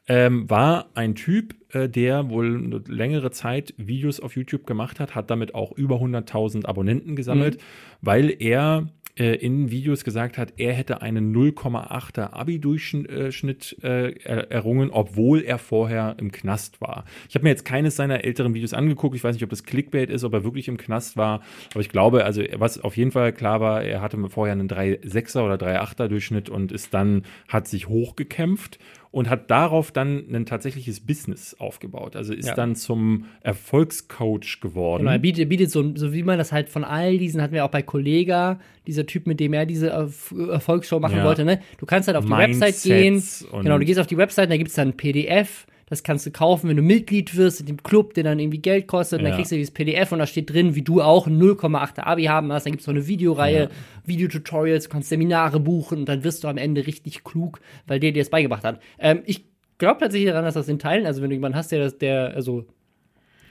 Ähm, war ein Typ, äh, der wohl eine längere Zeit Videos auf YouTube gemacht hat, hat damit auch über 100.000 Abonnenten gesammelt, weil er äh, in Videos gesagt hat, er hätte einen 0,8er Abi-Durchschnitt äh, er- errungen, obwohl er vorher im Knast war. Ich habe mir jetzt keines seiner älteren Videos angeguckt. Ich weiß nicht, ob das Clickbait ist, ob er wirklich im Knast war. Aber ich glaube, also was auf jeden Fall klar war, er hatte vorher einen 3,6er oder 3,8er Durchschnitt und ist dann, hat sich hochgekämpft und hat darauf dann ein tatsächliches Business aufgebaut. Also ist Ja. dann zum Erfolgscoach geworden. Genau, er bietet, bietet so, so wie man das halt von all diesen, hatten wir auch bei Kollega, dieser Typ, mit dem er diese Erf- Erfolgsshow machen Ja. wollte, ne? Du kannst halt auf die Mindsets Website gehen. Genau, du gehst auf die Website, da gibt es dann ein PDF, das kannst du kaufen, wenn du Mitglied wirst in dem Club, der dann irgendwie Geld kostet, und Ja. dann kriegst du dieses PDF und da steht drin, wie du auch ein 0,8er Abi haben hast, dann gibt es noch eine Videoreihe, Ja. Videotutorials, du kannst Seminare buchen und dann wirst du am Ende richtig klug, weil der dir das beigebracht hat. Ähm, ich glaube tatsächlich daran, dass das in Teilen, also wenn du jemanden hast, der das, der, also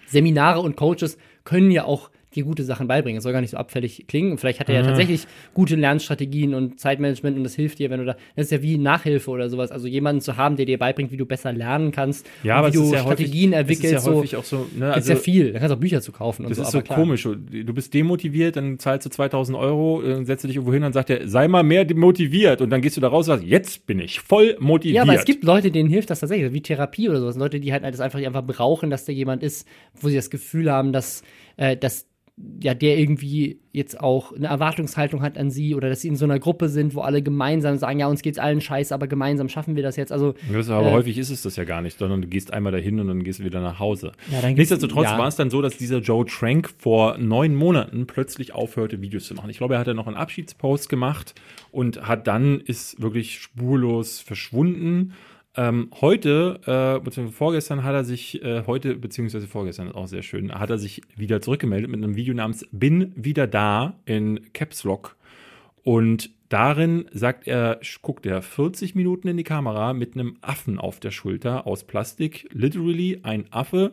Seminare und Coaches können ja auch dir gute Sachen beibringen. Es soll gar nicht so abfällig klingen. Und vielleicht hat er ja Ah. tatsächlich gute Lernstrategien und Zeitmanagement und das hilft dir, wenn du da. Das ist ja wie Nachhilfe oder sowas. Also jemanden zu haben, der dir beibringt, wie du besser lernen kannst, ja, und aber wie es du ist ja Strategien häufig, entwickelst. Es ist ja so. häufig auch so, ne, Das ist also, ja viel. Da kannst du auch Bücher zu kaufen und Das so. ist so klar. komisch. Du bist demotiviert, dann zahlst du 2000 Euro, äh, setzt dich irgendwo hin, dann sagt er, sei mal mehr motiviert. Und dann gehst du da raus und sagst, jetzt bin ich voll motiviert. Ja, aber es gibt Leute, denen hilft das tatsächlich, wie Therapie oder sowas. Leute, die halt das einfach, die einfach brauchen, dass da jemand ist, wo sie das Gefühl haben, dass, äh, dass ja, der irgendwie jetzt auch eine Erwartungshaltung hat an sie oder dass sie in so einer Gruppe sind, wo alle gemeinsam sagen, ja, uns geht's allen scheiße, aber gemeinsam schaffen wir das jetzt. Also, Das aber Äh, häufig ist es das ja gar nicht, sondern du gehst einmal dahin und dann gehst du wieder nach Hause. Ja, dann Nichtsdestotrotz ja. war es dann so, dass dieser Joe Trank vor neun Monaten plötzlich aufhörte, Videos zu machen. Ich glaube, er hatte noch einen Abschiedspost gemacht und hat dann ist wirklich spurlos verschwunden. Ähm, heute, äh, beziehungsweise vorgestern hat er sich, äh, heute, beziehungsweise vorgestern ist auch sehr schön, hat er sich wieder zurückgemeldet mit einem Video namens Bin wieder da in Caps Lock. Und darin sagt er, guckt er 40 Minuten in die Kamera mit einem Affen auf der Schulter aus Plastik. Literally ein Affe.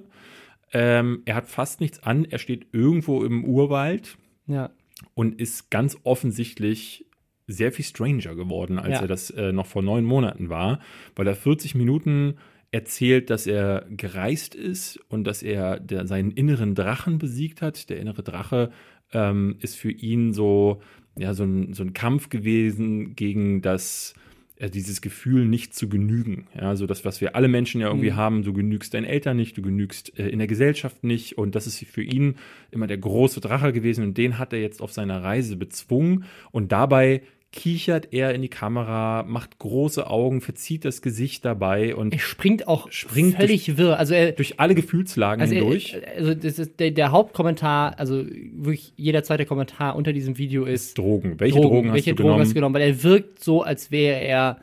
Ähm, er hat fast nichts an. Er steht irgendwo im Urwald ja. und ist ganz offensichtlich sehr viel stranger geworden, als Ja. er das äh, noch vor neun Monaten war, weil er 40 Minuten erzählt, dass er gereist ist und dass er der, seinen inneren Drachen besiegt hat. Der innere Drache ähm, ist für ihn so, ja, so ein, so ein Kampf gewesen gegen das, äh, dieses Gefühl, nicht zu genügen. Ja, so das, was wir alle Menschen ja irgendwie Mhm. haben, du genügst deinen Eltern nicht, du genügst äh, in der Gesellschaft nicht. Und das ist für ihn immer der große Drache gewesen und den hat er jetzt auf seiner Reise bezwungen. Und dabei kichert er in die Kamera, macht große Augen, verzieht das Gesicht dabei und Er springt auch Springt völlig wirr. Also er, durch alle Gefühlslagen Also, hindurch. er, also das ist der, der Hauptkommentar, also wirklich jeder zweite Kommentar unter diesem Video ist Drogen. Welche Drogen, hast welche du Drogen genommen? hast du genommen? Weil er wirkt so, als wäre er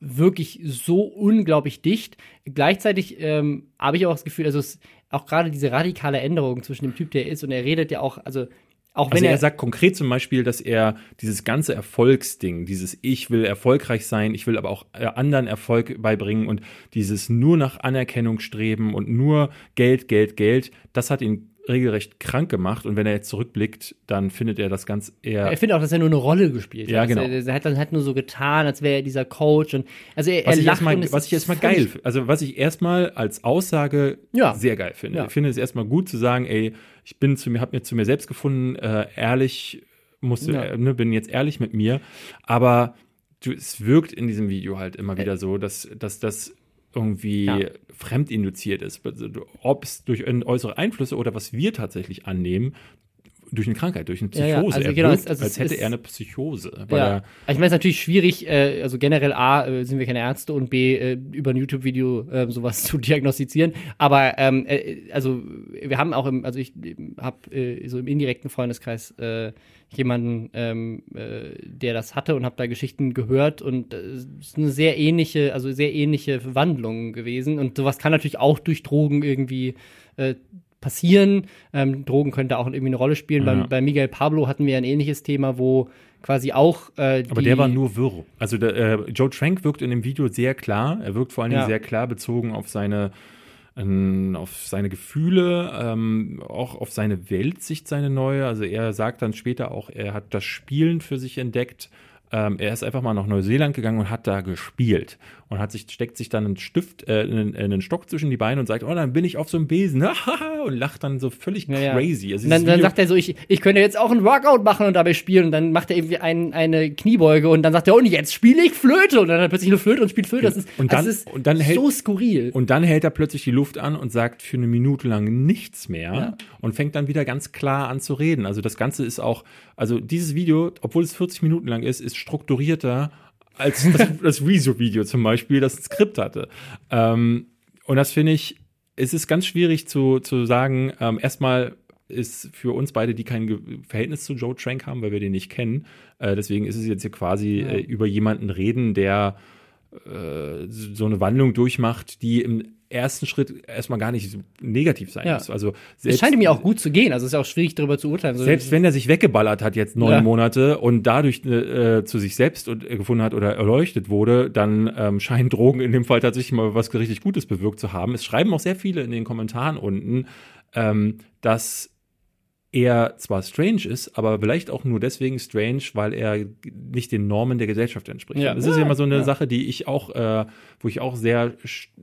wirklich so unglaublich dicht. Gleichzeitig ähm, habe ich auch das Gefühl, also es, auch gerade diese radikale Änderung zwischen dem Typ, der er ist, und er redet ja auch, also auch wenn Also er, er, sagt konkret zum Beispiel, dass er dieses ganze Erfolgsding, dieses Ich will erfolgreich sein, ich will aber auch äh, anderen Erfolg beibringen und dieses nur nach Anerkennung streben und nur Geld, Geld, Geld, das hat ihn regelrecht krank gemacht. Und wenn er jetzt zurückblickt, dann findet er das ganz eher. er findet auch, dass er nur eine Rolle gespielt Ja, hat. genau. Also Er, er hat dann halt nur so getan, als wäre er dieser Coach und also er, was er ich lacht erstmal, was ich erstmal geil, also was ich erstmal als Aussage Ja. sehr geil finde. Ja. Ich finde es erstmal gut zu sagen, ey, ich bin zu mir, habe mir zu mir selbst gefunden, äh, ehrlich, musste, Ja. äh, ne, bin jetzt ehrlich mit mir, aber du, es wirkt in diesem Video halt immer wieder so, dass, dass das irgendwie Ja. fremdinduziert ist. Also, Ob es durch äußere Einflüsse oder was wir tatsächlich annehmen, durch eine Krankheit, durch eine Ja, ja, Psychose. also er genau, wirkt, also als hätte ist- er eine Psychose. Ja. Also ich meine, es ist natürlich schwierig, äh, also generell A, äh, sind wir keine Ärzte und B, äh, über ein YouTube-Video äh, sowas [laughs] zu diagnostizieren. Aber ähm, äh, also wir haben auch im, also ich habe äh, so im indirekten Freundeskreis äh, jemanden, ähm, äh, der das hatte und habe da Geschichten gehört und äh, es ist eine sehr ähnliche, also sehr ähnliche Wandlung gewesen. Und sowas kann natürlich auch durch Drogen irgendwie äh, passieren. Ähm, Drogen können da auch irgendwie eine Rolle spielen. Ja. Bei, bei Miguel Pablo hatten wir ein ähnliches Thema, wo quasi auch äh, aber der war nur wirr. Also der, äh, Joe Trank wirkt in dem Video sehr klar. Er wirkt vor allen Dingen Ja. sehr klar bezogen auf seine ähm, auf seine Gefühle, ähm, auch auf seine Weltsicht, seine neue. Also er sagt dann später auch, er hat das Spielen für sich entdeckt. Ähm, er ist einfach mal nach Neuseeland gegangen und hat da gespielt und hat sich steckt sich dann einen Stift, äh, einen, einen Stock zwischen die Beine und sagt, oh, dann bin ich auf so einem Besen [laughs] und lacht dann so völlig Ja, crazy. Also Und dann, dann sagt er so, ich, ich könnte jetzt auch einen Workout machen und dabei spielen. Und dann macht er irgendwie ein, eine Kniebeuge und dann sagt er, und jetzt spiele ich Flöte. Und dann hat er plötzlich eine Flöte und spielt Flöte. Das ist, Und das dann- ist und dann hält- so skurril. Und dann hält er plötzlich die Luft an und sagt für eine Minute lang nichts mehr Ja. und fängt dann wieder ganz klar an zu reden. Also das Ganze ist auch, also dieses Video, obwohl es 40 Minuten lang ist, ist strukturierter als das, das Rezo-Video zum Beispiel, das ein Skript hatte. Ähm, und das finde ich, es ist ganz schwierig zu, zu sagen, ähm, erstmal ist für uns beide, die kein Ge Verhältnis zu Joe Trank haben, weil wir den nicht kennen. Äh, deswegen ist es jetzt hier quasi äh, über jemanden reden, der äh, so eine Wandlung durchmacht, die im ersten Schritt erstmal gar nicht negativ sein Ja. muss. Also Es selbst, scheint ihm ja auch gut zu gehen. Also es ist auch schwierig, darüber zu urteilen. Selbst wenn er sich weggeballert hat jetzt neun Ja. Monate und dadurch äh, zu sich selbst und, äh, gefunden hat oder erleuchtet wurde, dann ähm, scheinen Drogen in dem Fall tatsächlich mal was richtig Gutes bewirkt zu haben. Es schreiben auch sehr viele in den Kommentaren unten, ähm, dass er zwar strange ist, aber vielleicht auch nur deswegen strange, weil er nicht den Normen der Gesellschaft entspricht. Ja. Das ist ja immer so eine ja. Sache, die ich auch, äh, wo ich auch sehr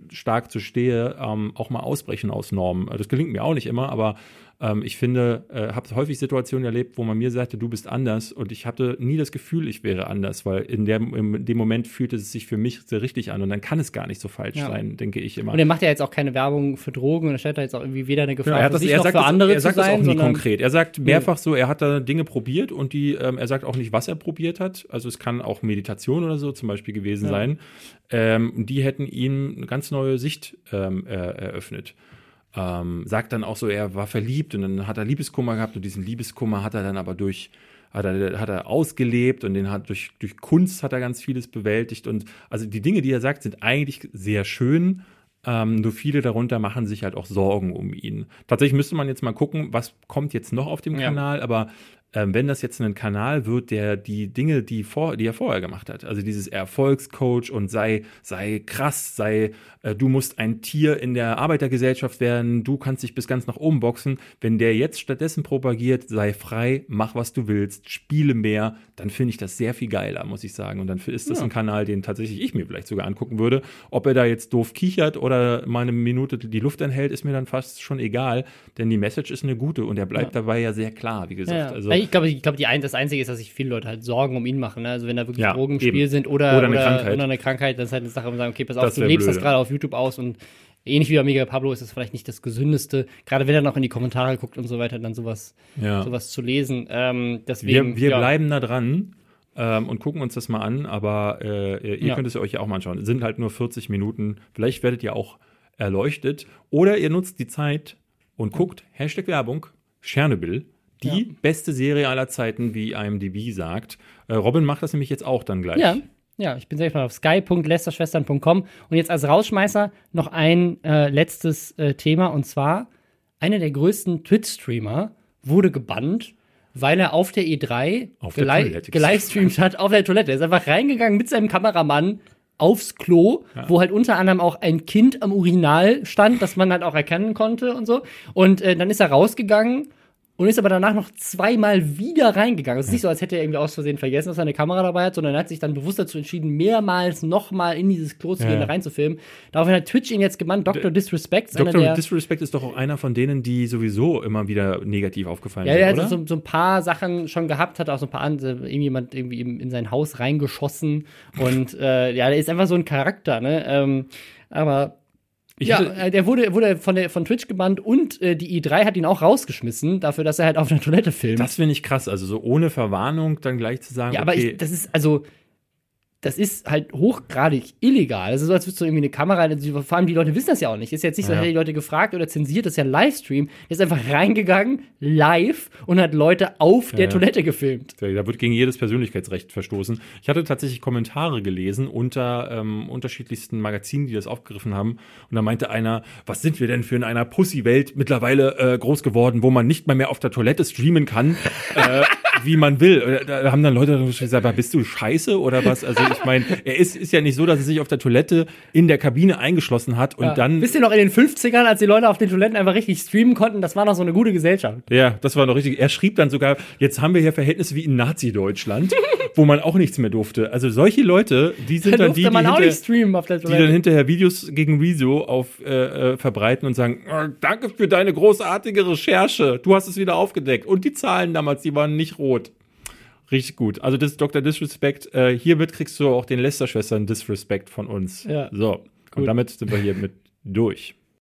stark zu stehe, ähm, auch mal ausbrechen aus Normen. Das gelingt mir auch nicht immer, aber ähm, ich finde, äh, habe häufig Situationen erlebt, wo man mir sagte, du bist anders und ich hatte nie das Gefühl, ich wäre anders, weil in, der, in dem Moment fühlte es sich für mich sehr richtig an und dann kann es gar nicht so falsch Ja. sein, denke ich immer. Und er macht ja jetzt auch keine Werbung für Drogen und er stellt da jetzt auch irgendwie weder eine Gefahr Genau, er, hat für das, sich er noch sagt, für das, andere er sagt zu das auch sein, nie konkret. Er sagt mehrfach so, er hat da Dinge probiert und die, ähm, er sagt auch nicht, was er probiert hat. Also es kann auch Meditation oder so zum Beispiel gewesen Ja. sein. Ähm, die hätten ihm eine ganz neue Sicht ähm, äh, eröffnet. Ähm, sagt dann auch so, er war verliebt und dann hat er Liebeskummer gehabt und diesen Liebeskummer hat er dann aber durch hat er, hat er ausgelebt und den hat durch, durch Kunst hat er ganz vieles bewältigt und also die Dinge, die er sagt, sind eigentlich sehr schön. Ähm, nur viele darunter machen sich halt auch Sorgen um ihn. Tatsächlich müsste man jetzt mal gucken, was kommt jetzt noch auf dem Ja. Kanal, aber ähm, wenn das jetzt ein Kanal wird, der die Dinge, die, vor, die er vorher gemacht hat, also dieses Erfolgscoach und sei, sei krass, sei, äh, du musst ein Tier in der Arbeitergesellschaft werden, du kannst dich bis ganz nach oben boxen, wenn der jetzt stattdessen propagiert, sei frei, mach was du willst, spiele mehr, dann finde ich das sehr viel geiler, muss ich sagen. Und dann ist das Ja. ein Kanal, den tatsächlich ich mir vielleicht sogar angucken würde. Ob er da jetzt doof kichert oder mal eine Minute die Luft anhält, ist mir dann fast schon egal, denn die Message ist eine gute und er bleibt Ja. dabei ja sehr klar, wie gesagt. Ja, Also, ich glaube, ich glaube, die ein, das Einzige ist, dass sich viele Leute halt Sorgen um ihn machen. Ne? Also wenn da wirklich Ja, Drogen im Spiel eben. sind oder, Oder eine Krankheit. oder eine Krankheit, dann ist halt eine Sache, wo man sagen, okay, pass auf, Das du lebst das blöde. gerade auf YouTube aus und ähnlich wie bei Miguel Pablo ist das vielleicht nicht das Gesündeste, gerade wenn er noch in die Kommentare guckt und so weiter, dann sowas, ja. sowas zu lesen. Ähm, deswegen, Wir, wir ja. bleiben da dran ähm, und gucken uns das mal an, aber äh, ihr Ja. könnt es euch ja auch mal anschauen. Es sind halt nur 40 Minuten. Vielleicht werdet ihr auch erleuchtet. Oder ihr nutzt die Zeit und guckt, Hashtag Werbung, Tschernobyl, die Ja. beste Serie aller Zeiten, wie IMDb sagt. Äh, Robin macht das nämlich jetzt auch dann gleich. Ja, ja, ich bin sehr gespannt auf sky.lesterschwestern.com. Und jetzt als Rausschmeißer noch ein äh, letztes äh, Thema und zwar einer der größten Twitch-Streamer wurde gebannt, weil er auf der E3 Auf der gelei- Toilette gelivestreamt hat auf der Toilette. Er ist einfach reingegangen mit seinem Kameramann aufs Klo, wo halt unter anderem auch ein Kind am Urinal stand, das man halt auch erkennen konnte und so. Und äh, dann ist er rausgegangen und ist aber danach noch zweimal wieder reingegangen. Es ist nicht so, als hätte er irgendwie aus Versehen vergessen, dass er eine Kamera dabei hat, sondern er hat sich dann bewusst dazu entschieden, mehrmals nochmal in dieses Klo zu Ja, gehen, ja. da reinzufilmen. Daraufhin hat Twitch ihn jetzt gebannt, Dr. Disrespect, Dr. Disrespect ist doch auch einer von denen, die sowieso immer wieder negativ aufgefallen ja, sind, der oder? hat so, so ein paar Sachen schon gehabt, hat auch so ein paar andere, irgendjemand irgendwie in, in sein Haus reingeschossen und äh, ja, der ist einfach so ein Charakter, ne? Ähm, aber Ich ja, hatte- äh, der wurde, wurde von, der, von Twitch gebannt und äh, die i3 hat ihn auch rausgeschmissen, dafür, dass er halt auf einer Toilette filmt. Das finde ich krass. Also so ohne Verwarnung dann gleich zu sagen, ja, aber okay, ich, das ist, also, das ist halt hochgradig illegal. Das ist so, als würdest du irgendwie eine Kamera, vor allem die Leute wissen das ja auch nicht. Ist jetzt nicht so, Ja. hätte die Leute gefragt oder zensiert, das ist ja ein Livestream. Der ist einfach reingegangen, live, und hat Leute auf der ja. Toilette gefilmt. Da wird gegen jedes Persönlichkeitsrecht verstoßen. Ich hatte tatsächlich Kommentare gelesen unter ähm, unterschiedlichsten Magazinen, die das aufgegriffen haben. Und da meinte einer, was sind wir denn für in einer Pussy-Welt mittlerweile äh, groß geworden, wo man nicht mal mehr auf der Toilette streamen kann, [laughs] äh, wie man will. Da haben dann Leute gesagt, "Aber bist du scheiße oder was? Also ich meine, er ist, ist ja nicht so, dass er sich auf der Toilette in der Kabine eingeschlossen hat und Ja. dann. Wisst ihr noch in den 50ern, als die Leute auf den Toiletten einfach richtig streamen konnten, das war noch so eine gute Gesellschaft. Ja, das war noch richtig. Er schrieb dann sogar, jetzt haben wir hier Verhältnisse wie in Nazi-Deutschland, wo man auch nichts mehr durfte. Also solche Leute, die sind Da dann die, die, hinter, die dann hinterher Videos gegen Rezo auf äh, äh, verbreiten und sagen, "Oh, danke für deine großartige Recherche. Du hast es wieder aufgedeckt. Und die Zahlen damals, die waren nicht rot. Richtig gut. Also das ist Dr. Disrespect. Äh, hiermit kriegst du auch den Lester-Schwestern Disrespect von uns. Ja. So. Und Gut. damit sind wir hier mit durch.